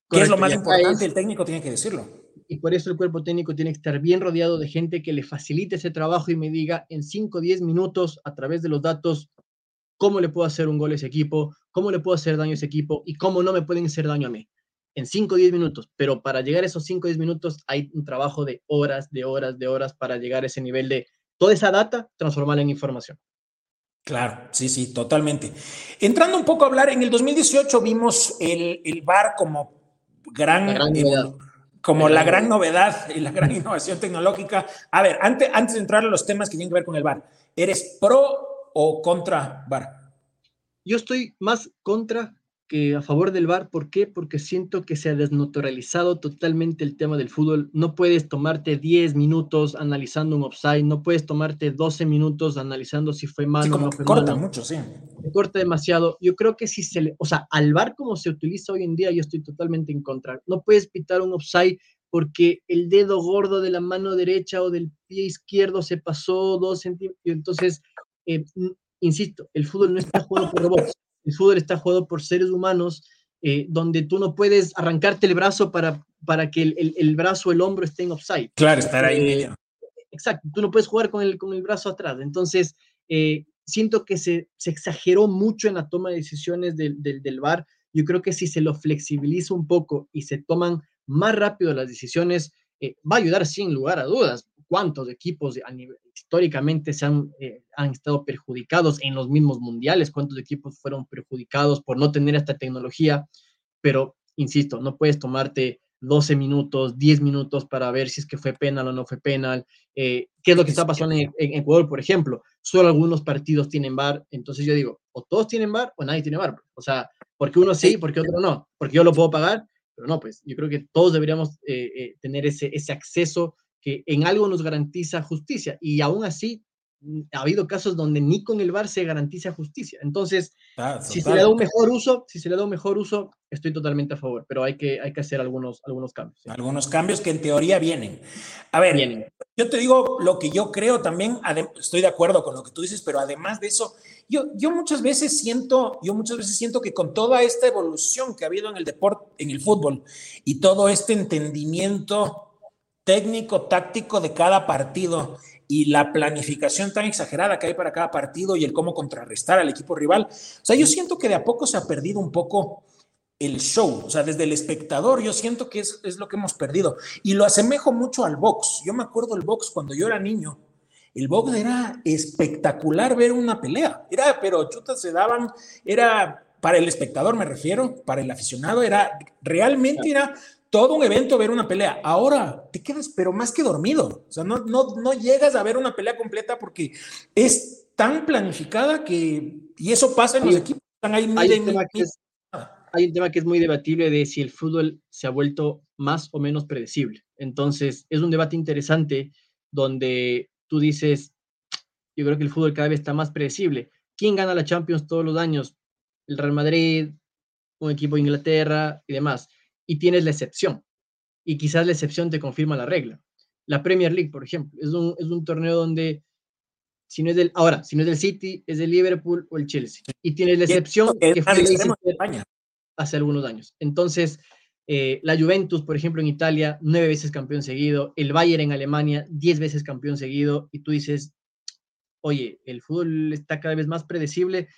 ¿Qué es lo más importante? El técnico tiene que decirlo y por eso el cuerpo técnico tiene que estar bien rodeado de gente que le facilite ese trabajo y me diga en 5 o 10 minutos a través de los datos cómo le puedo hacer un gol a ese equipo, cómo le puedo hacer daño a ese equipo y cómo no me pueden hacer daño a mí. En 5 o 10 minutos, pero para llegar a esos 5 o 10 minutos hay un trabajo de horas, de horas, de horas para llegar a ese nivel de toda esa data, transformarla en información. Claro, sí, sí, totalmente. Entrando un poco a hablar, en el 2018 vimos el, el VAR como gran, gran como la gran novedad y la gran (laughs) innovación tecnológica. A ver, antes, antes de entrar a los temas que tienen que ver con el bar, ¿eres pro o contra bar? Yo estoy más contra que a favor del VAR. ¿Por qué? Porque siento que se ha desnaturalizado totalmente el tema del fútbol. No puedes tomarte 10 minutos analizando un offside, no puedes tomarte 12 minutos analizando si fue mano o no fue corta mucho, sí. Se corta demasiado. Yo creo que si se le, o sea, al VAR como se utiliza hoy en día, yo estoy totalmente en contra. No puedes pitar un offside porque el dedo gordo de la mano derecha o del pie izquierdo se pasó dos centímetros. Entonces, eh, insisto, el fútbol no está jugado por robots el fútbol está jugado por seres humanos, eh, donde tú no puedes arrancarte el brazo para, para que el, el, brazo, el hombro esté en offside. Claro, estar ahí. Eh, exacto, tú no puedes jugar con el, con el brazo atrás. Entonces, eh, siento que se, se, exageró mucho en la toma de decisiones del, del, del VAR. Yo creo que si se lo flexibiliza un poco y se toman más rápido las decisiones, va a ayudar sin lugar a dudas. ¿Cuántos equipos a nivel, históricamente se han, eh, han estado perjudicados en los mismos mundiales, cuántos equipos fueron perjudicados por no tener esta tecnología, pero insisto, no puedes tomarte 12 minutos, 10 minutos para ver si es que fue penal o no fue penal. Eh, ¿Qué es lo que está pasando en, Ecuador, por ejemplo? Solo algunos partidos tienen VAR, entonces yo digo, o todos tienen VAR o nadie tiene VAR. O sea, porque uno sí, porque otro no, porque yo lo puedo pagar, pero no, pues yo creo que todos deberíamos eh, tener ese, ese acceso que en algo nos garantiza justicia. Y aún así ha habido casos donde ni con el VAR se garantiza justicia. Entonces, ah, si se le da un mejor uso, si se le da un mejor uso, estoy totalmente a favor, pero hay que, hay que hacer algunos, algunos cambios. Algunos cambios que en teoría vienen. A ver, yo te digo lo que yo creo también, estoy de acuerdo con lo que tú dices, pero además de eso, yo, yo muchas veces siento, yo muchas veces siento que con toda esta evolución que ha habido en el deporte, en el fútbol y todo este entendimiento técnico, táctico de cada partido y la planificación tan exagerada que hay para cada partido y el cómo contrarrestar al equipo rival. O sea, yo siento que de a poco se ha perdido un poco el show, o sea, desde el espectador, yo siento que es, es, lo que hemos perdido. Y lo asemejo mucho al box. Yo me acuerdo del box cuando yo era niño. El box era espectacular ver una pelea. Era, pero chutas se daban, era para el espectador, me refiero, para el aficionado, era realmente era todo un evento ver una pelea. Ahora te quedas, pero más que dormido. O sea, no, no, no llegas a ver una pelea completa porque es tan planificada que, y eso pasa en los equipos. Están ahí muy hay un tema que es muy debatible de si el fútbol se ha vuelto más o menos predecible. Entonces, es un debate interesante donde tú dices, yo creo que el fútbol cada vez está más predecible. ¿Quién gana la Champions todos los años? El Real Madrid, un equipo de Inglaterra y demás. Y tienes la excepción. Y quizás la excepción te confirma la regla. La Premier League, por ejemplo, es un, es un torneo donde si no es del, ahora, si no es del City, es del Liverpool o el Chelsea. Y tienes la excepción que fue España hace algunos años. Entonces, eh, la Juventus, por ejemplo, en Italia, nueve veces campeón seguido, el Bayern en Alemania, diez veces campeón seguido, y tú dices, oye, el fútbol está cada vez más predecible.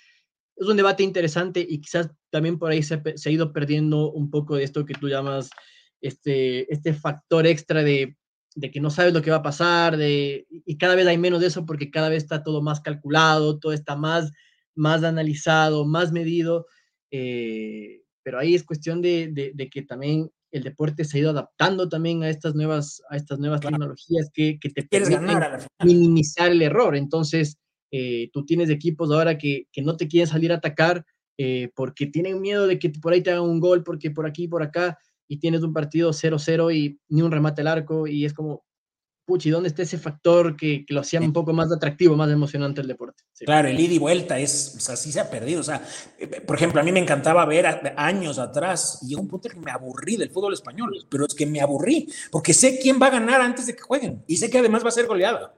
Es un debate interesante y quizás también por ahí se, ha ido perdiendo un poco de esto que tú llamas este, este factor extra de, de, que no sabes lo que va a pasar, de, y cada vez hay menos de eso porque cada vez está todo más calculado, todo está más, más analizado, más medido. Eh, pero ahí es cuestión de, que también el deporte se ha ido adaptando también a estas nuevas, a estas nuevas tecnologías que, te permiten minimizar el error. Entonces, eh, tú tienes equipos ahora que, no te quieren salir a atacar eh, porque tienen miedo de que por ahí te hagan un gol, porque por aquí, por acá, y tienes un partido 0-0 y ni un remate al arco, y es como, puchi, ¿dónde está ese factor que, lo hacía un poco más atractivo, más emocionante el deporte? Claro, el ida y vuelta es, o sea, sí se ha perdido. O sea, eh, por ejemplo, a mí me encantaba ver años atrás y llegó un punto que me aburrí del fútbol español, pero es que me aburrí porque sé quién va a ganar antes de que jueguen y sé que además va a ser goleada.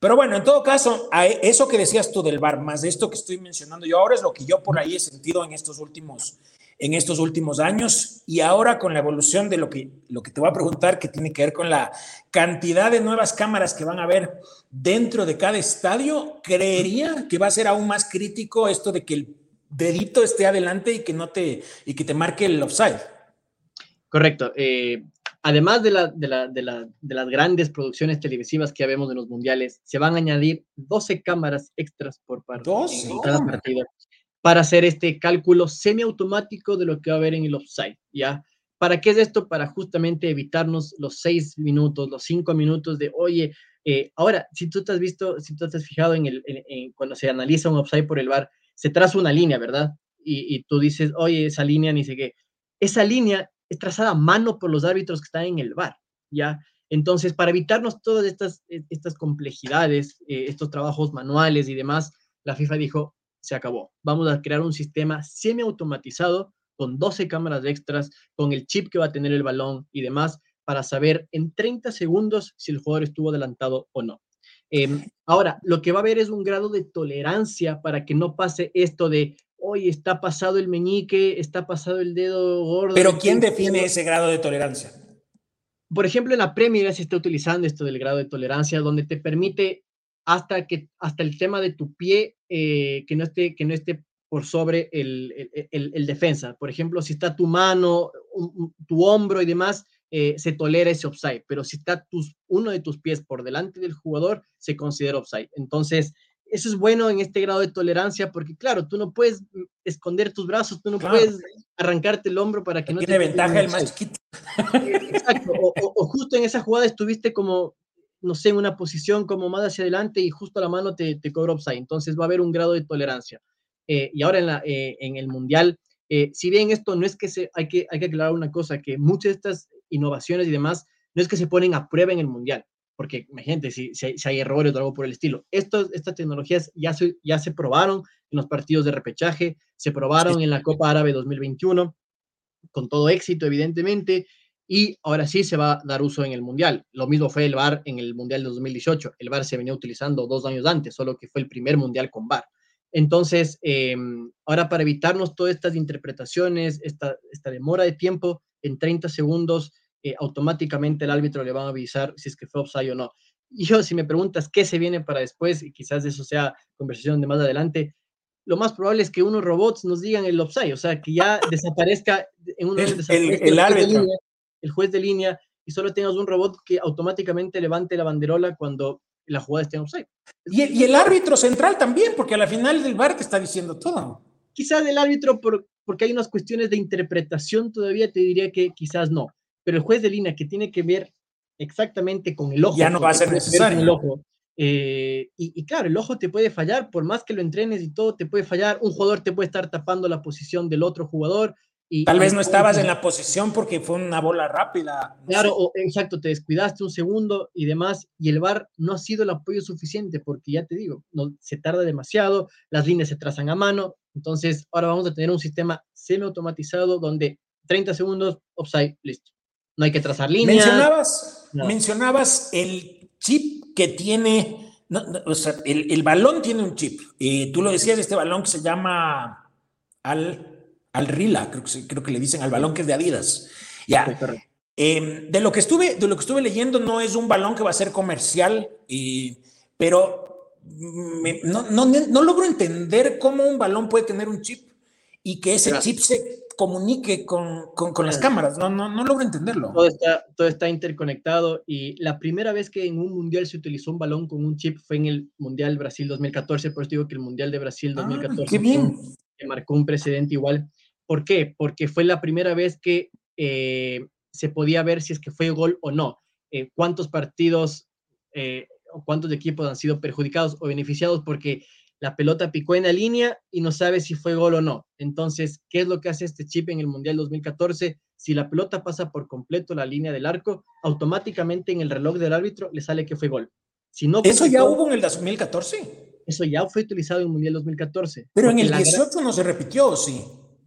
Pero bueno, en todo caso, eso que decías tú del bar, más de esto que estoy mencionando yo ahora, es lo que yo por ahí he sentido en estos últimos en estos últimos años y ahora con la evolución de lo que, lo que te voy a preguntar, que tiene que ver con la cantidad de nuevas cámaras que van a haber dentro de cada estadio, creería que va a ser aún más crítico esto de que el dedito esté adelante y que no te, y que te marque el offside. Correcto. Eh, además de, la, de, la, de, la, de, las grandes producciones televisivas que vemos en los mundiales, se van a añadir 12 cámaras extras por parte de cada partido para hacer este cálculo semiautomático de lo que va a haber en el offside, ¿ya? ¿Para qué es esto? Para justamente evitarnos los seis minutos, los cinco minutos de, oye, eh, ahora, si tú te has visto, si tú te has fijado en el, cuando se analiza un offside por el VAR, se traza una línea, ¿verdad? Y, y, tú dices, oye, esa línea, ni sé qué. Esa línea es trazada a mano por los árbitros que están en el VAR, ¿ya? Entonces, para evitarnos todas estas, estas complejidades, eh, estos trabajos manuales y demás, la FIFA dijo, se acabó. Vamos a crear un sistema semiautomatizado con 12 cámaras extras, con el chip que va a tener el balón y demás, para saber en 30 segundos si el jugador estuvo adelantado o no. Em, ahora, lo que va a haber es un grado de tolerancia para que no pase esto de, hoy está pasado el meñique, está pasado el dedo gordo. Pero ¿quién define ese grado de tolerancia? Por ejemplo, en la Premier se está utilizando esto del grado de tolerancia, donde te permite hasta, que, hasta el tema de tu pie eh, que, no esté, que no esté por sobre el, el, el, defensa. Por ejemplo, si está tu mano, tu hombro y demás, eh, se tolera ese offside, pero si está tus, uno de tus pies por delante del jugador, se considera offside. Entonces, eso es bueno en este grado de tolerancia porque, claro, tú no puedes esconder tus brazos, tú no puedes arrancarte el hombro para que no tiene ventaja el más chiquito. Exacto, o, o, justo en esa jugada estuviste como no sé, en una posición como más hacia adelante y justo la mano te, te cobra offside. Entonces va a haber un grado de tolerancia. Eh, y ahora en, la, eh, en el Mundial, eh, si bien esto no es que se, hay que, hay que aclarar una cosa, que muchas de estas innovaciones y demás, no es que se ponen a prueba en el Mundial, porque imagínate si, si, hay, errores o algo por el estilo. Estos, estas tecnologías ya se, ya se probaron en los partidos de repechaje, se probaron en la Copa Árabe 2021, con todo éxito, evidentemente, y ahora sí se va a dar uso en el Mundial. Lo mismo fue el VAR en el Mundial de 2018. El VAR se venía utilizando dos años antes, solo que fue el primer Mundial con VAR. Entonces, em, ahora para evitarnos todas estas interpretaciones, esta, esta demora de tiempo, en 30 segundos eh, automáticamente el árbitro le va a avisar si es que fue offside o no. Y yo, si me preguntas qué se viene para después, y quizás eso sea conversación de más adelante, lo más probable es que unos robots nos digan el offside, o sea, que ya (laughs) desaparezca en un el, el, árbitro. el juez de línea y solo tengas un robot que automáticamente levante la banderola cuando la jugada esté en offside. Y el, y el árbitro central también, porque a la final del bar te está diciendo todo. Quizás el árbitro, por, porque hay unas cuestiones de interpretación todavía, te diría que quizás no. Pero el juez de línea que tiene que ver exactamente con el ojo. Ya no va a ser necesario. El ojo, eh, y, claro, el ojo te puede fallar, por más que lo entrenes y todo, te puede fallar. Un jugador te puede estar tapando la posición del otro jugador. Y, Tal vez no estabas en la posición porque fue una bola rápida. claro, o, exacto, te descuidaste un segundo y demás, y el VAR no ha sido el apoyo suficiente porque ya te digo, no, se tarda demasiado, las líneas se trazan a mano, entonces ahora vamos a tener un sistema semi-automatizado donde 30 segundos, offside, listo. No hay que trazar líneas. Mencionabas, mencionabas el chip que tiene, o sea, el, balón tiene un chip. y tú lo decías, este balón que se llama Al, al Rila, creo que, creo que le dicen al balón que es de Adidas. Ya. Em, de, lo que estuve, de lo que estuve leyendo, no es un balón que va a ser comercial, pero no, no, no, logro entender cómo un balón puede tener un chip y que ese chip se comunique con, con, las cámaras. No, no, no logro entenderlo. Todo está, todo está interconectado y la primera vez que en un mundial se utilizó un balón con un chip fue en el Mundial Brasil 2014. Por eso digo que el Mundial de Brasil 2014 ah, qué bien. que marcó un precedente igual. ¿Por qué? Porque fue la primera vez que eh, se podía ver si es que fue gol o no. Eh, cuántos partidos eh, o cuántos equipos han sido perjudicados o beneficiados porque la pelota picó en la línea y no sabe si fue gol o no. Entonces, ¿qué es lo que hace este chip en el Mundial 2014? Si la pelota pasa por completo la línea del arco, automáticamente en el reloj del árbitro le sale que fue gol. Si no ¿Eso ya hubo en el 2014? Eso ya fue utilizado en el Mundial 2014. Pero en el 18 no se repitió, sí.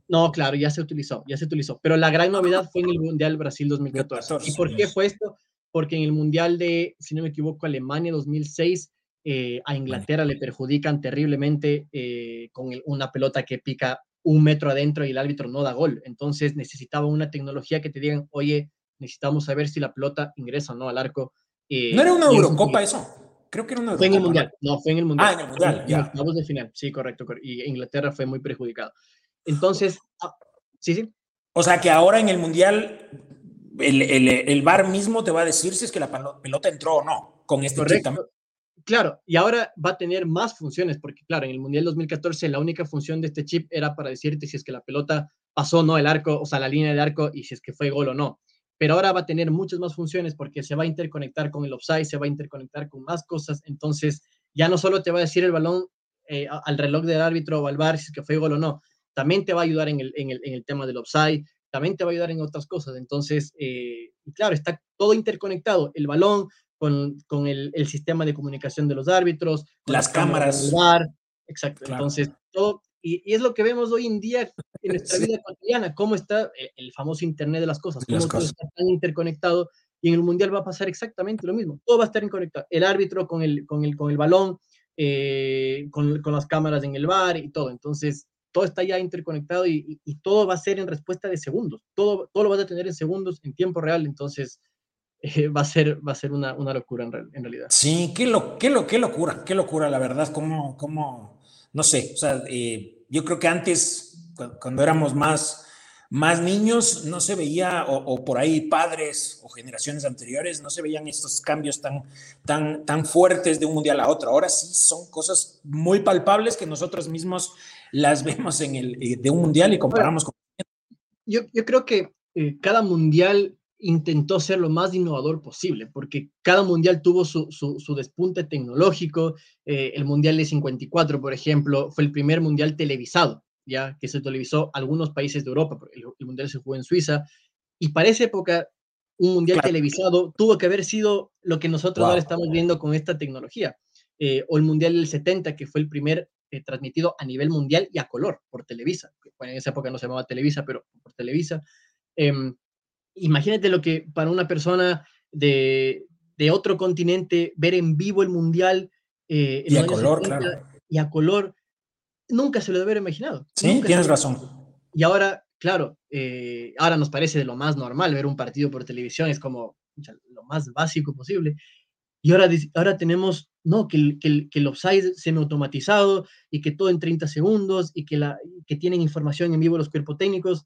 No, claro, ya se utilizó, ya se utilizó. Pero la gran novedad fue en el Mundial Brasil 2014. ¿Y por qué fue esto? Porque en el Mundial de, si no me equivoco, Alemania 2006, eh, a Inglaterra le perjudican terriblemente eh, con una pelota que pica un metro adentro y el árbitro no da gol. Entonces necesitaba una tecnología que te digan, oye, necesitamos saber si la pelota ingresa o no al arco. Eh, ¿No era una Eurocopa eso? Creo que era una Eurocopa. Fue en el Mundial, no, fue en el Mundial. Ah, en el Mundial, ya. En de final, sí, correcto. Y Inglaterra fue muy perjudicado. Entonces, ah, sí, sí. O sea que ahora en el Mundial el, el, el, VAR mismo te va a decir si es que la pelota entró o no con este Correcto. Claro, y ahora va a tener más funciones, porque claro, en el Mundial 2014 la única función de este chip era para decirte si es que la pelota pasó o no el arco, o sea, la línea de arco y si es que fue gol o no. Pero ahora va a tener muchas más funciones porque se va a interconectar con el offside, se va a interconectar con más cosas. Entonces, ya no solo te va a decir el balón eh, al reloj del árbitro o al bar si es que fue gol o no, también te va a ayudar en el, en el, en el tema del offside, también te va a ayudar en otras cosas. Entonces, eh, claro, está todo interconectado. El balón, con, el, sistema de comunicación de los árbitros, las, cámaras. exacto. Entonces, todo, y, es lo que vemos hoy en día en nuestra (laughs) vida cotidiana, cómo está el, famoso Internet de las cosas, cómo todo está tan interconectado, y en el Mundial va a pasar exactamente lo mismo, todo va a estar interconectado, el árbitro con el, con el, con el balón, eh, con, con, las cámaras en el bar y todo, entonces todo está ya interconectado y, y, todo va a ser en respuesta de segundos, todo, todo lo vas a tener en segundos, en tiempo real, entonces va a ser, va a ser una, una locura en, en, realidad. Sí, qué, lo, qué, lo, qué locura, qué locura, la verdad, como, como no sé, o sea, eh, yo creo que antes, cuando éramos más, más niños, no se veía, o, por ahí padres o generaciones anteriores, no se veían estos cambios tan, tan, tan fuertes de un mundial a otro. Ahora sí son cosas muy palpables que nosotros mismos las (laughs) vemos en el, eh, de un mundial y comparamos con... Yo, yo creo que eh, cada mundial intentó ser lo más innovador posible, porque cada mundial tuvo su, su, despunte tecnológico. Eh, el Mundial de 54, por ejemplo, fue el primer mundial televisado, ya que se televisó algunos países de Europa, el, el mundial se jugó en Suiza, y para esa época un mundial televisado tuvo que haber sido lo que nosotros ahora estamos viendo con esta tecnología. Eh, o el mundial del 70, que fue el primer eh, transmitido a nivel mundial y a color por Televisa. Bueno, en esa época no se llamaba Televisa, pero por Televisa. Em, imagínate lo que para una persona de, otro continente, ver en vivo el mundial. Eh, y a color, claro. Y a color, nunca se lo haber imaginado. Sí, tienes razón. Y ahora, claro, eh, ahora nos parece de lo más normal ver un partido por televisión, es como lo más básico posible. Y ahora, ahora tenemos, no, que el, que el, que el offside semi-automatizado y que todo en 30 segundos y que, la, que tienen información en vivo los cuerpos técnicos.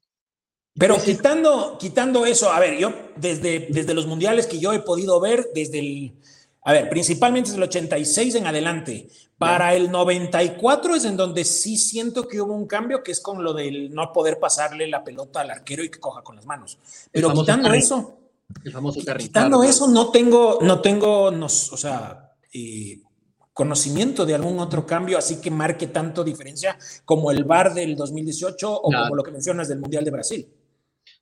Pero quitando, quitando eso, a ver, yo desde, desde los mundiales que yo he podido ver, desde el, a ver, principalmente desde el 86 en adelante, para el 94 es en donde sí siento que hubo un cambio, que es con lo del no poder pasarle la pelota al arquero y que coja con las manos. Pero quitando eso, el famoso quitando eso, no tengo, no tengo, o sea, eh, conocimiento de algún otro cambio así que marque tanto diferencia como el VAR del 2018 o como lo que mencionas del Mundial de Brasil.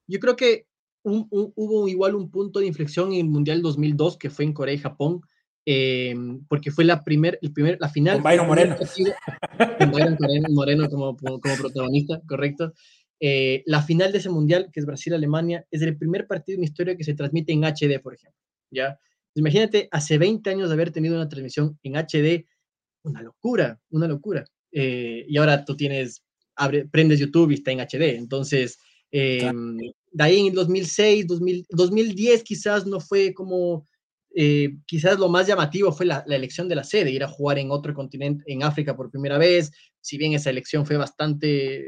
Yo creo que hubo igual un punto de inflexión en el Mundial 2002 que fue en Corea y Japón, eh, porque fue la, primer, el primer, la final. Con Byron Moreno. con Byron Moreno como, como, protagonista, correcto. Eh, la final de ese mundial, que es Brasil-Alemania, es el primer partido en historia que se transmite en HD, por ejemplo. ¿ya? Imagínate, hace 20 años de haber tenido una transmisión en HD, una locura, una locura. Eh, y ahora tú tienes, abre, prendes YouTube y está en HD. Entonces, eh, de ahí en 2006, 2000, 2010 quizás no fue como, eh, quizás lo más llamativo fue la, la, elección de la sede, ir a jugar en otro continente, en África por primera vez, si bien esa elección fue bastante,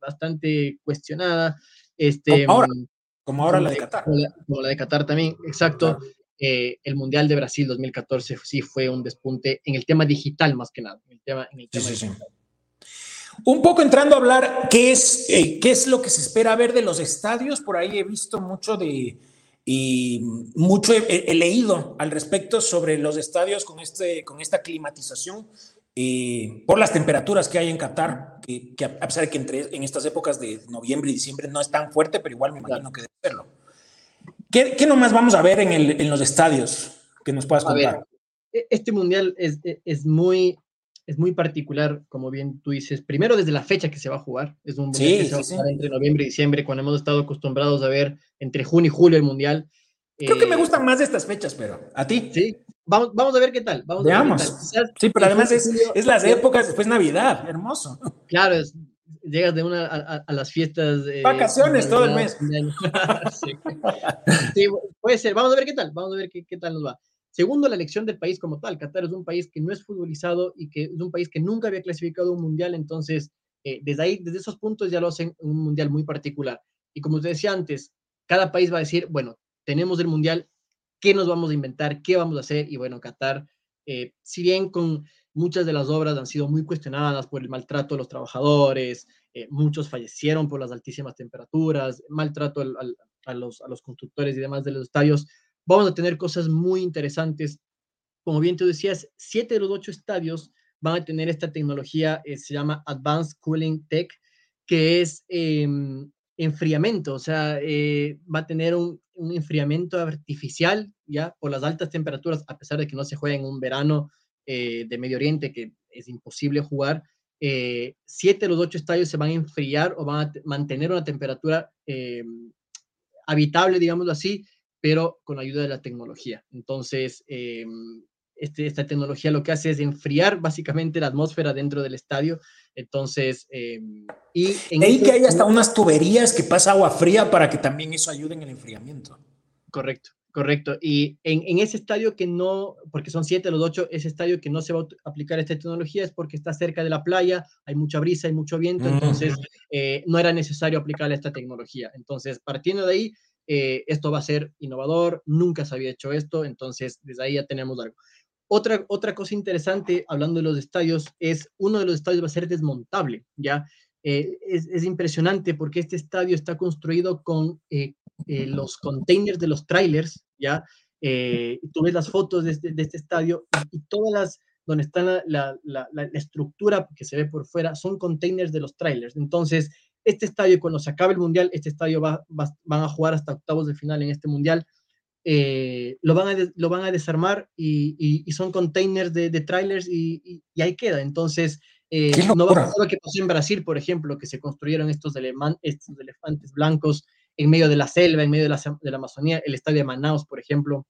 bastante cuestionada. Este, como ahora, como ahora la de Qatar. Como la, como la de Qatar también, exacto. Eh, el Mundial de Brasil 2014 sí fue un despunte en el tema digital más que nada. En el tema, en el tema sí, sí, sí. Un poco entrando a hablar qué es, eh, qué es lo que se espera ver de los estadios. Por ahí he visto mucho de, y mucho he, he, leído al respecto sobre los estadios con, este, con esta climatización eh, por las temperaturas que hay en Qatar, que, que, a pesar de que entre, en estas épocas de noviembre y diciembre no es tan fuerte, pero igual me imagino que debe serlo. ¿Qué, qué nomás vamos a ver en, el, en los estadios que nos puedas contar? Ver, este mundial es, es, muy, es muy particular, como bien tú dices, primero desde la fecha que se va a jugar, es un mundial sí, que se va sí, a jugar sí. entre noviembre y diciembre, cuando hemos estado acostumbrados a ver entre junio y julio el mundial. Creo eh, que me gustan más estas fechas, pero ¿a ti? Sí, vamos, vamos a ver qué tal. Vamos Veamos. A ver qué tal. Sí, pero además es, es las épocas después Navidad, hermoso. Claro, es, llegas de una a, a las fiestas. Eh, Vacaciones todo el mes. (laughs) sí. sí. puede ser. Vamos a ver qué tal. Vamos a ver qué, qué tal nos va. Segundo, la elección del país como tal. Qatar es un país que no es futbolizado y que es un país que nunca había clasificado un mundial, entonces eh, desde ahí, desde esos puntos ya lo hacen un mundial muy particular. Y como te decía antes, cada país va a decir, bueno, tenemos el mundial, ¿qué nos vamos a inventar? ¿Qué vamos a hacer? Y bueno, Qatar, eh, si bien con muchas de las obras han sido muy cuestionadas por el maltrato de los trabajadores, eh, muchos fallecieron por las altísimas temperaturas, maltrato al, a, los, a los constructores y demás de los estadios, vamos a tener cosas muy interesantes. Como bien tú decías, siete de los ocho estadios van a tener esta tecnología, eh, se llama Advanced Cooling Tech, que es eh, enfriamiento, o sea, eh, va a tener un, un, enfriamiento artificial, ya, por las altas temperaturas, a pesar de que no se juega en un verano eh, de Medio Oriente, que es imposible jugar. Siete de los ocho estadios se van a enfriar o van a mantener una temperatura habitable, digámoslo así, pero con ayuda de la tecnología. Entonces, eh, este, esta tecnología lo que hace es enfriar básicamente la atmósfera dentro del estadio. Entonces, eh, y en Leí este, que hay hasta unas tuberías que pasa agua fría para que también eso ayude en el enfriamiento. Correcto, correcto. Y en, en ese estadio que no, porque son siete los ocho, ese estadio que no se va a aplicar esta tecnología es porque está cerca de la playa, hay mucha brisa, hay mucho viento, mm. entonces eh, no era necesario aplicar esta tecnología. Entonces, partiendo de ahí, eh, esto va a ser innovador, nunca se había hecho esto, entonces desde ahí ya tenemos algo. Otra, otra cosa interesante, hablando de los estadios, es uno de los estadios va a ser desmontable, ¿ya? Eh, es, es, impresionante porque este estadio está construido con eh, los containers de los trailers, ¿ya? tú ves las fotos de este, este estadio y, todas las, donde está la, la, estructura que se ve por fuera, son containers de los trailers. Entonces, este estadio, cuando se acabe el mundial, este estadio va, va, van a jugar hasta octavos de final en este mundial. Eh, lo, van a de, lo van a desarmar y, y, y son containers de, de trailers y, y, ahí queda. Entonces, eh, no va a pasar lo que pasó en Brasil, por ejemplo, que se construyeron estos, eleman, estos elefantes blancos en medio de la selva, en medio de la, de la Amazonía, el estadio de Manaus, por ejemplo,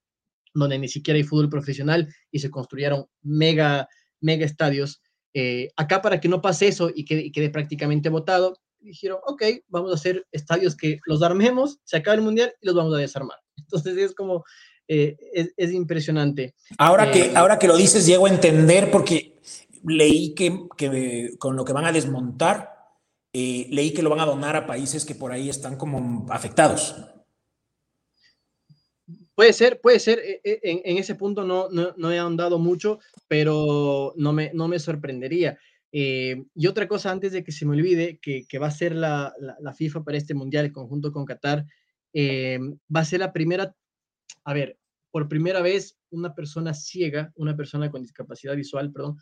donde ni siquiera hay fútbol profesional y se construyeron mega, mega estadios. Eh, acá para que no pase eso y quede, y quede prácticamente votado, dijeron, ok, vamos a hacer estadios que los armemos, se acaba el mundial y los vamos a desarmar. (laughs) Entonces es como, eh, es, impresionante. Ahora, que, ahora que lo dices, llego a entender porque leí que, que con lo que van a desmontar, leí que lo van a donar a países que por ahí están como afectados. Puede ser, puede ser. E, e, en, ese punto no, no, he ahondado mucho, pero no me, no me sorprendería. Eh, y otra cosa, antes de que se me olvide, que, va a ser la, FIFA para este mundial, en conjunto con Qatar, eh, va a ser la primera, a ver, por primera vez una persona ciega, una persona con discapacidad visual, perdón,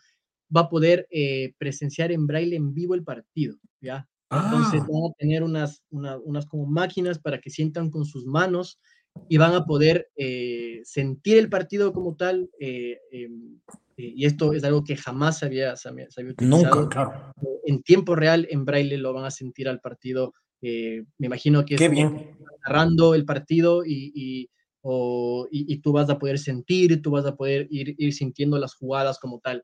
va a poder eh, presenciar en braille en vivo el partido, ¿ya? Entonces ah. van a tener unas, unas como máquinas para que sientan con sus manos y van a poder eh, sentir el partido como tal. Eh, em, eh, y esto es algo que jamás se había, se había, Nunca, claro. En tiempo real, en braille, lo van a sentir al partido. me imagino que Qué bien. narrando el partido y, y, y, tú vas a poder sentir, tú vas a poder ir, ir sintiendo las jugadas como tal.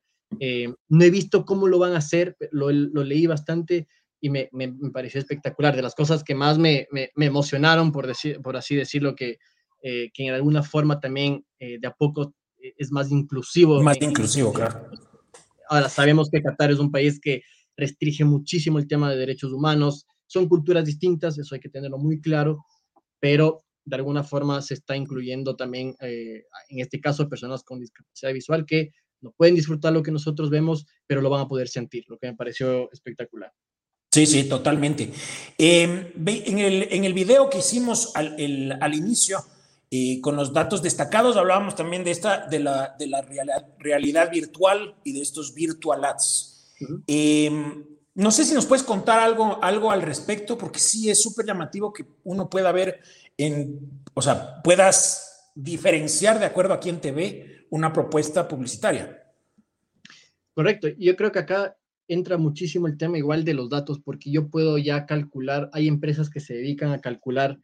no he visto cómo lo van a hacer, lo, lo leí bastante y me, me, pareció espectacular. De las cosas que más me, me emocionaron, por, decir, por así decirlo, que, eh, que en alguna forma también eh, de a poco eh, es más inclusivo. Más inclusivo, claro. Ahora, sabemos que Qatar es un país que restringe muchísimo el tema de derechos humanos. Son culturas distintas, eso hay que tenerlo muy claro, pero de alguna forma se está incluyendo también, en este caso, personas con discapacidad visual que no pueden disfrutar lo que nosotros vemos, pero lo van a poder sentir, lo que me pareció espectacular. Sí, sí, totalmente. Em, en, el, en el video que hicimos al, al inicio, eh, con los datos destacados, hablábamos también de, esta, de la, de la realidad, virtual y de estos virtual ads. Em, no sé si nos puedes contar algo, algo al respecto, porque sí es súper llamativo que uno pueda ver, en, o sea, puedas diferenciar de acuerdo a quién te ve una propuesta publicitaria. Correcto. Yo creo que acá entra muchísimo el tema igual de los datos, porque yo puedo ya calcular, hay empresas que se dedican a calcular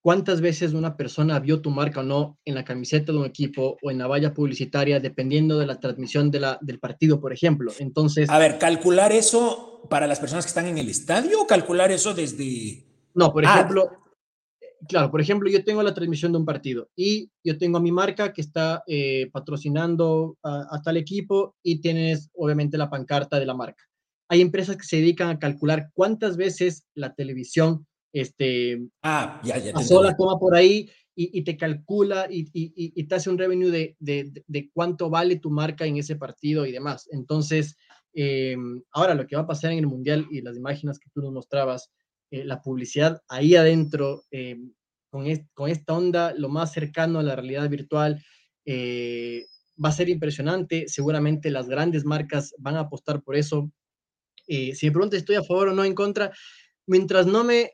cuántas veces una persona vio tu marca o no en la camiseta de un equipo o en la valla publicitaria, dependiendo de la transmisión de la, del partido, por ejemplo. Entonces... A ver, calcular eso para las personas que están en el estadio o calcular eso desde... No, por ah, ejemplo, claro, por ejemplo, yo tengo la transmisión de un partido y yo tengo a mi marca que está eh, patrocinando a, tal equipo y tienes obviamente la pancarta de la marca. Hay empresas que se dedican a calcular cuántas veces la televisión este, ah, ya, ya pasó la toma por ahí y, te calcula y, y, te hace un revenue de, de, de, cuánto vale tu marca en ese partido y demás. Entonces, eh, ahora lo que va a pasar en el Mundial y las imágenes que tú nos mostrabas, eh, la publicidad ahí adentro, eh, con, con, esta onda, lo más cercano a la realidad virtual, eh, va a ser impresionante. Seguramente las grandes marcas van a apostar por eso. si me preguntas estoy a favor o no en contra, mientras no me,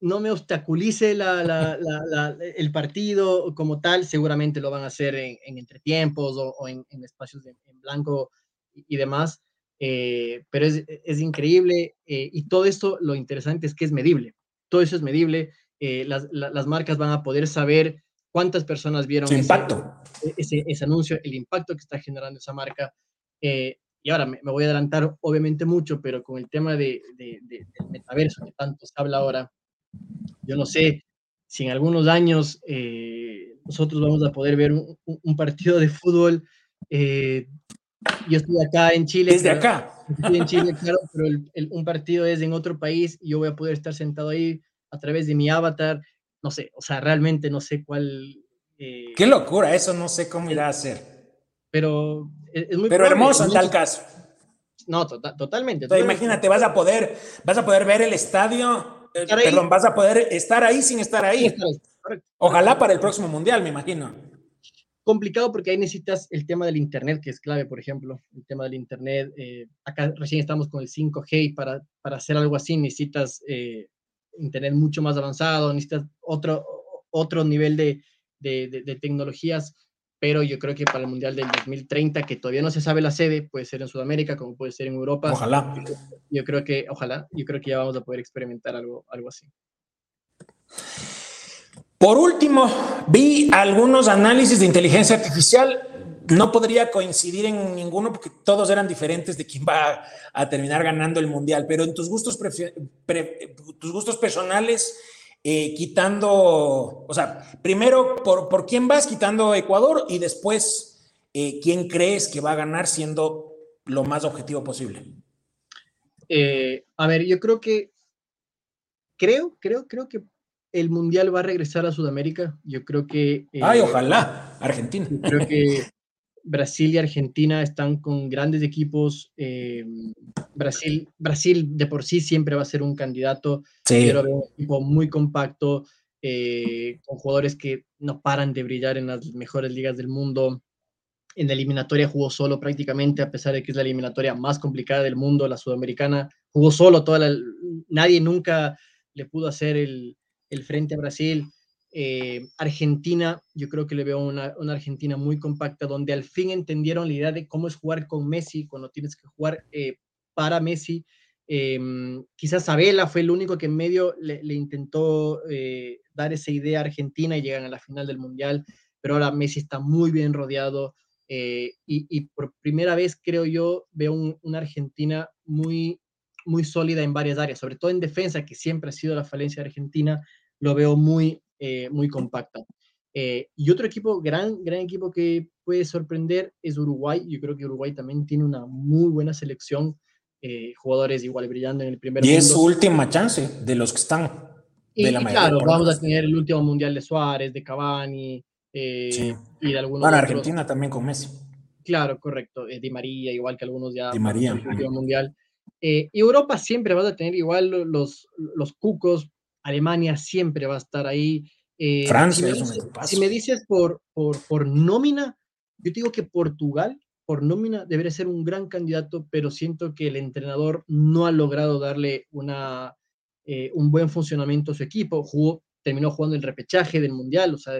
no me obstaculice el partido como tal, seguramente lo van a hacer en, en entretiempos o, en, espacios en blanco y demás. Eh, pero es, es increíble eh, y todo esto lo interesante es que es medible, todo eso es medible, eh, las, las, marcas van a poder saber cuántas personas vieron ese, impacto. Ese, ese, anuncio, el impacto que está generando esa marca. y ahora me, voy a adelantar obviamente mucho, pero con el tema de, de, del metaverso que tanto se habla ahora, yo no sé si en algunos años nosotros vamos a poder ver un, un partido de fútbol yo estoy acá en Chile. Desde acá. Estoy en Chile, claro, pero un partido es en otro país y yo voy a poder estar sentado ahí a través de mi avatar. No sé, o sea, realmente no sé cuál. Eh, Qué locura, eso no sé cómo irá a ser. Pero es, muy. Pero hermoso en tal caso. No, tota, totalmente. imagínate, vas a poder, vas a poder ver el estadio, eh, perdón, vas a poder estar ahí sin estar ahí. Ojalá para el próximo mundial, me imagino complicado porque ahí necesitas el tema del Internet, que es clave, por ejemplo, el tema del Internet. Eh, acá recién estamos con el 5G y para, para hacer algo así necesitas eh, Internet mucho más avanzado, necesitas otro, otro nivel de, de, de, tecnologías, pero yo creo que para el Mundial del 2030, que todavía no se sabe la sede, puede ser en Sudamérica, como puede ser en Europa. Ojalá. Yo, creo que, ojalá, yo creo que ya vamos a poder experimentar algo, algo así. Por último, vi algunos análisis de inteligencia artificial. No podría coincidir en ninguno porque todos eran diferentes de quién va a terminar ganando el mundial, pero en tus gustos, tus gustos personales, eh, quitando, o sea, primero, ¿por, ¿por quién vas quitando Ecuador y después, eh, quién crees que va a ganar siendo lo más objetivo posible? Eh, a ver, yo creo que, creo, creo, creo que el Mundial va a regresar a Sudamérica. Yo creo que... Ay, ojalá, Argentina. Creo que Brasil y Argentina están con grandes equipos. Brasil, Brasil de por sí siempre va a ser un candidato. Sí. Pero un equipo muy compacto, eh, con jugadores que no paran de brillar en las mejores ligas del mundo. En la eliminatoria jugó solo prácticamente, a pesar de que es la eliminatoria más complicada del mundo, la sudamericana. Jugó solo, toda la, nadie nunca le pudo hacer el, el frente a Brasil. Eh, Argentina, yo creo que le veo una, una, Argentina muy compacta, donde al fin entendieron la idea de cómo es jugar con Messi, cuando tienes que jugar eh, para Messi. Eh, quizás Abela fue el único que en medio le, le intentó eh, dar esa idea a Argentina y llegan a la final del Mundial, pero ahora Messi está muy bien rodeado eh, y, y, por primera vez creo yo veo un, una Argentina muy, muy sólida en varias áreas, sobre todo en defensa, que siempre ha sido la falencia de Argentina, lo veo muy, eh, muy compacta. Eh, y otro equipo, gran, gran equipo que puede sorprender es Uruguay. Yo creo que Uruguay también tiene una muy buena selección, eh, jugadores igual brillando en el primer Y mundo. es su última chance de los que están. Y, y claro, vamos a tener el último mundial de Suárez, de Cavani eh, sí. y de algunos. Bueno, Argentina también con Messi. Claro, correcto. Di María, igual que algunos ya. Di María. El último mundial. y Europa siempre va a tener igual los, los cucos, Alemania siempre va a estar ahí. Eh, Francia si me, dices, si me dices por, por, por, nómina, yo te digo que Portugal, por nómina, debería ser un gran candidato, pero siento que el entrenador no ha logrado darle una, eh, un buen funcionamiento a su equipo. Jugó, terminó jugando el repechaje del Mundial, o sea,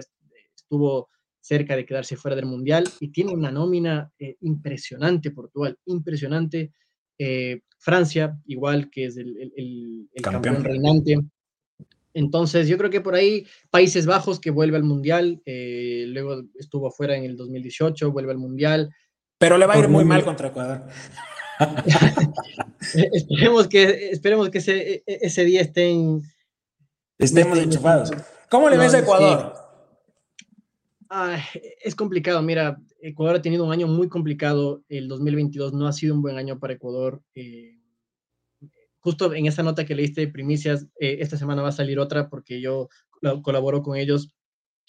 estuvo cerca de quedarse fuera del Mundial y tiene una nómina eh, impresionante, Portugal, impresionante. Eh, Francia, igual que es el, el, el campeón. campeón reinante, entonces, yo creo que por ahí Países Bajos que vuelve al Mundial, eh, luego estuvo afuera en el 2018, vuelve al Mundial. Pero le va a ir muy mal contra Ecuador. (laughs) esperemos que, esperemos que ese, ese día estén... Estemos estén, enchufados. ¿Cómo le no, ves a Ecuador? Ah, es complicado, mira, Ecuador ha tenido un año muy complicado, el 2022 no ha sido un buen año para Ecuador. Eh, justo en esa nota que leíste de primicias, eh, esta semana va a salir otra porque yo colaboro con ellos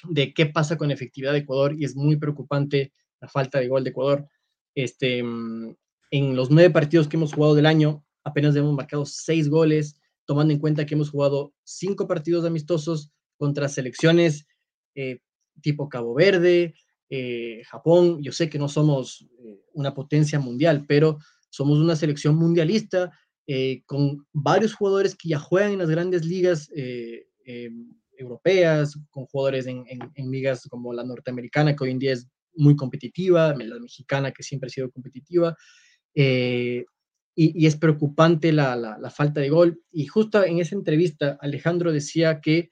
de qué pasa con efectividad de Ecuador y es muy preocupante la falta de gol de Ecuador. Este, en los nueve partidos que hemos jugado del año, apenas hemos marcado seis goles, tomando en cuenta que hemos jugado cinco partidos amistosos contra selecciones eh, tipo Cabo Verde, eh, Japón. Yo sé que no somos una potencia mundial, pero somos una selección mundialista eh, con varios jugadores que ya juegan en las grandes ligas eh, eh, europeas, con jugadores en, en, en, ligas como la norteamericana, que hoy en día es muy competitiva, la mexicana, que siempre ha sido competitiva. Y, y, es preocupante la, la, la, falta de gol. Y justo en esa entrevista, Alejandro decía que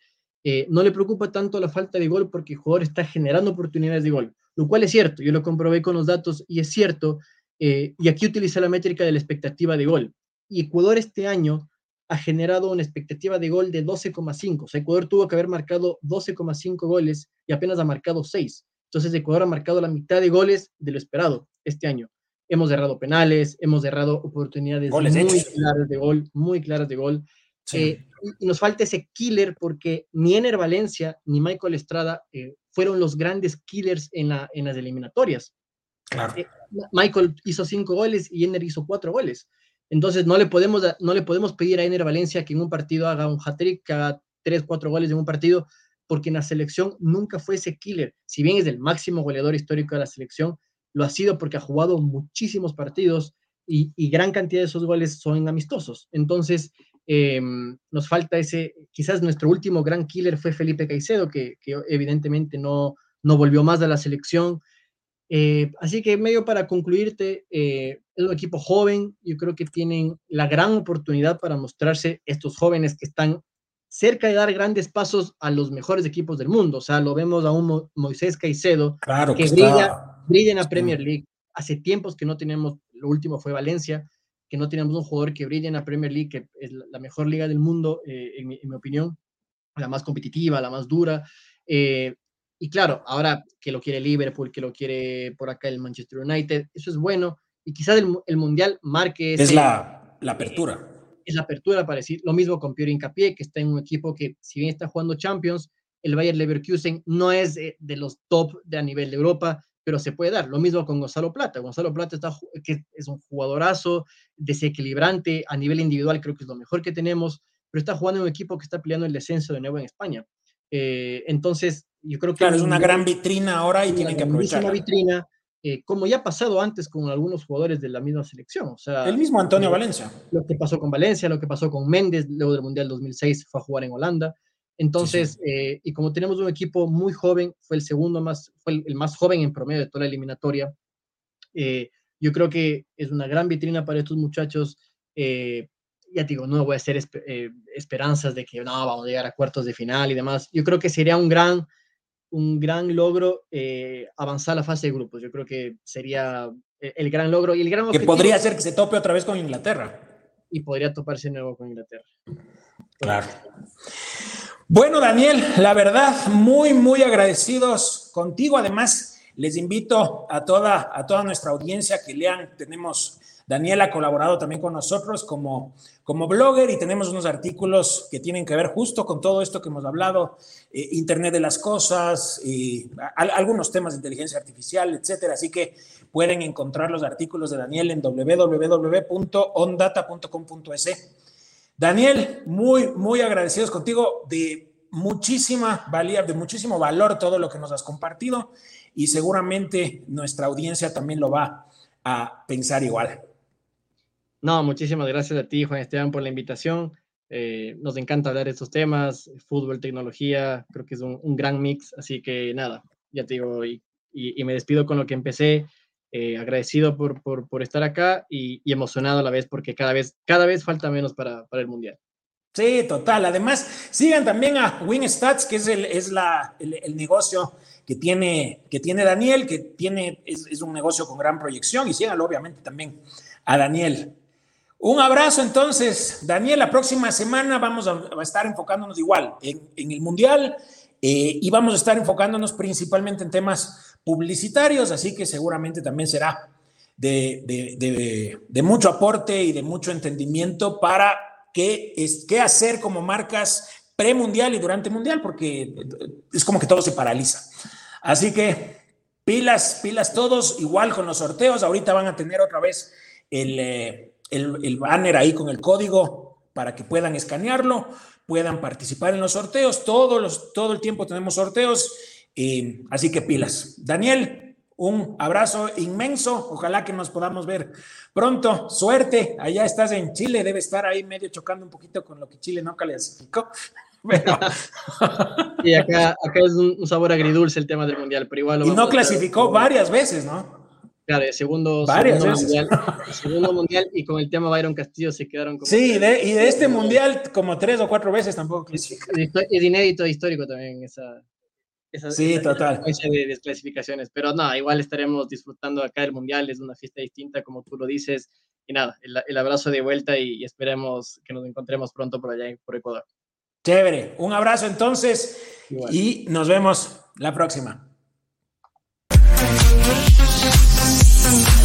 no le preocupa tanto la falta de gol porque el jugador está generando oportunidades de gol, lo cual es cierto. Yo lo comprobé con los datos y es cierto. y aquí utiliza la métrica de la expectativa de gol y Ecuador este año ha generado una expectativa de gol de 12,5. O sea, Ecuador tuvo que haber marcado 12,5 goles y apenas ha marcado 6. Entonces, Ecuador ha marcado la mitad de goles de lo esperado este año. Hemos errado penales, hemos errado oportunidades Goles muy hechos. claras de gol, muy claras de gol. Sí. Eh, y, nos falta ese killer porque ni Ener Valencia ni Michael Estrada eh, fueron los grandes killers en, la, en las eliminatorias. Claro. Eh, Michael hizo cinco goles y Ener hizo cuatro goles. Entonces no le podemos, no le podemos pedir a Ener Valencia que en un partido haga un hat-trick, que haga tres, cuatro goles en un partido, porque en la selección nunca fue ese killer. Si bien es el máximo goleador histórico de la selección, lo ha sido porque ha jugado muchísimos partidos y, gran cantidad de esos goles son amistosos. Entonces, eh, nos falta ese, quizás nuestro último gran killer fue Felipe Caicedo, que, que evidentemente no, no volvió más a la selección. Eh, así que medio para concluirte, eh, es un equipo joven, yo creo que tienen la gran oportunidad para mostrarse estos jóvenes que están cerca de dar grandes pasos a los mejores equipos del mundo. O sea, lo vemos a un Mo Moisés Caicedo claro que, que brilla, brilla, en la Premier League. Hace tiempos que no tenemos, lo último fue Valencia, que no tenemos un jugador que brille en la Premier League, que es la mejor liga del mundo, eh, en, mi, en, mi, opinión. la más competitiva, la más dura. Eh, y claro, ahora que lo quiere Liverpool, que lo quiere por acá el Manchester United, eso es bueno. Y quizás el, Mundial marque... es la, la apertura. es la apertura para decir lo mismo con Piero Incapié, que está en un equipo que si bien está jugando Champions, el Bayern Leverkusen no es de, los top de a nivel de Europa, pero se puede dar. Lo mismo con Gonzalo Plata. Gonzalo Plata está, que es un jugadorazo, desequilibrante, a nivel individual creo que es lo mejor que tenemos, pero está jugando en un equipo que está peleando el descenso de nuevo en España. Eh, entonces, yo creo que... Claro, es una gran vitrina ahora y tienen que aprovechar. Una vitrina, eh, como ya ha pasado antes con algunos jugadores de la misma selección. O sea, el mismo Antonio Valencia. Lo que pasó con Valencia, lo que pasó con Méndez, luego del Mundial 2006 fue a jugar en Holanda. Entonces, eh, y como tenemos un equipo muy joven, fue el segundo más, fue el, más joven en promedio de toda la eliminatoria. Eh, yo creo que es una gran vitrina para estos muchachos. Eh, ya digo, no voy a hacer esperanzas de que no, vamos a llegar a cuartos de final y demás. Yo creo que sería un gran, un gran logro avanzar a la fase de grupos. Yo creo que sería el gran logro y el gran Que podría ser que se tope otra vez con Inglaterra. Y podría toparse de nuevo con Inglaterra. Claro. Bueno, Daniel, la verdad, muy, muy agradecidos contigo. Además, les invito a toda, a toda nuestra audiencia que lean. Tenemos, Daniel ha colaborado también con nosotros como, como blogger y tenemos unos artículos que tienen que ver justo con todo esto que hemos hablado, eh, Internet de las Cosas, y algunos temas de inteligencia artificial, etcétera. Así que pueden encontrar los artículos de Daniel en www.ondata.com.es. Daniel, muy, muy agradecidos contigo de muchísima valía, de muchísimo valor todo lo que nos has compartido y seguramente nuestra audiencia también lo va a pensar igual. No, muchísimas gracias a ti, Juan Esteban, por la invitación. Eh, nos encanta hablar de estos temas, fútbol, tecnología, creo que es un, gran mix, así que nada, ya te digo, y, y me despido con lo que empecé. Eh, agradecido por, por, por, estar acá y, emocionado a la vez porque cada vez, cada vez falta menos para, para el Mundial. Sí, total. Además, sigan también a WinStats, que es el, es la, el, negocio que tiene, que tiene Daniel, que tiene, es, es, un negocio con gran proyección, y síganlo obviamente también a Daniel. Un abrazo entonces, Daniel. La próxima semana vamos a, estar enfocándonos igual en, el Mundial eh, y vamos a estar enfocándonos principalmente en temas publicitarios, así que seguramente también será de, mucho aporte y de mucho entendimiento para qué, es, hacer como marcas premundial y durante mundial, porque es como que todo se paraliza. Así que pilas, pilas todos, igual con los sorteos. Ahorita van a tener otra vez el, eh, el banner ahí con el código para que puedan escanearlo, puedan participar en los sorteos. Todos los, todo el tiempo tenemos sorteos así que pilas. Daniel, un abrazo inmenso. Ojalá que nos podamos ver pronto. Suerte. Allá estás en Chile. Debe estar ahí medio chocando un poquito con lo que Chile no clasificó. (laughs) Pero... Y acá, acá es un, sabor agridulce el tema del mundial, pero igual. y no clasificó varias veces, ¿no? Claro, el segundo, segundo mundial, (laughs) segundo mundial y con el tema Byron Castillo se quedaron como. Sí, y de este mundial como tres o cuatro veces tampoco clasificó. Es inédito histórico también esa, sí, total. De desclasificaciones, pero nada, igual estaremos disfrutando acá el Mundial, es una fiesta distinta, como tú lo dices, y nada, el, abrazo de vuelta y, esperemos que nos encontremos pronto por allá, por Ecuador. Chévere, un abrazo entonces y nos vemos la próxima. Thank you.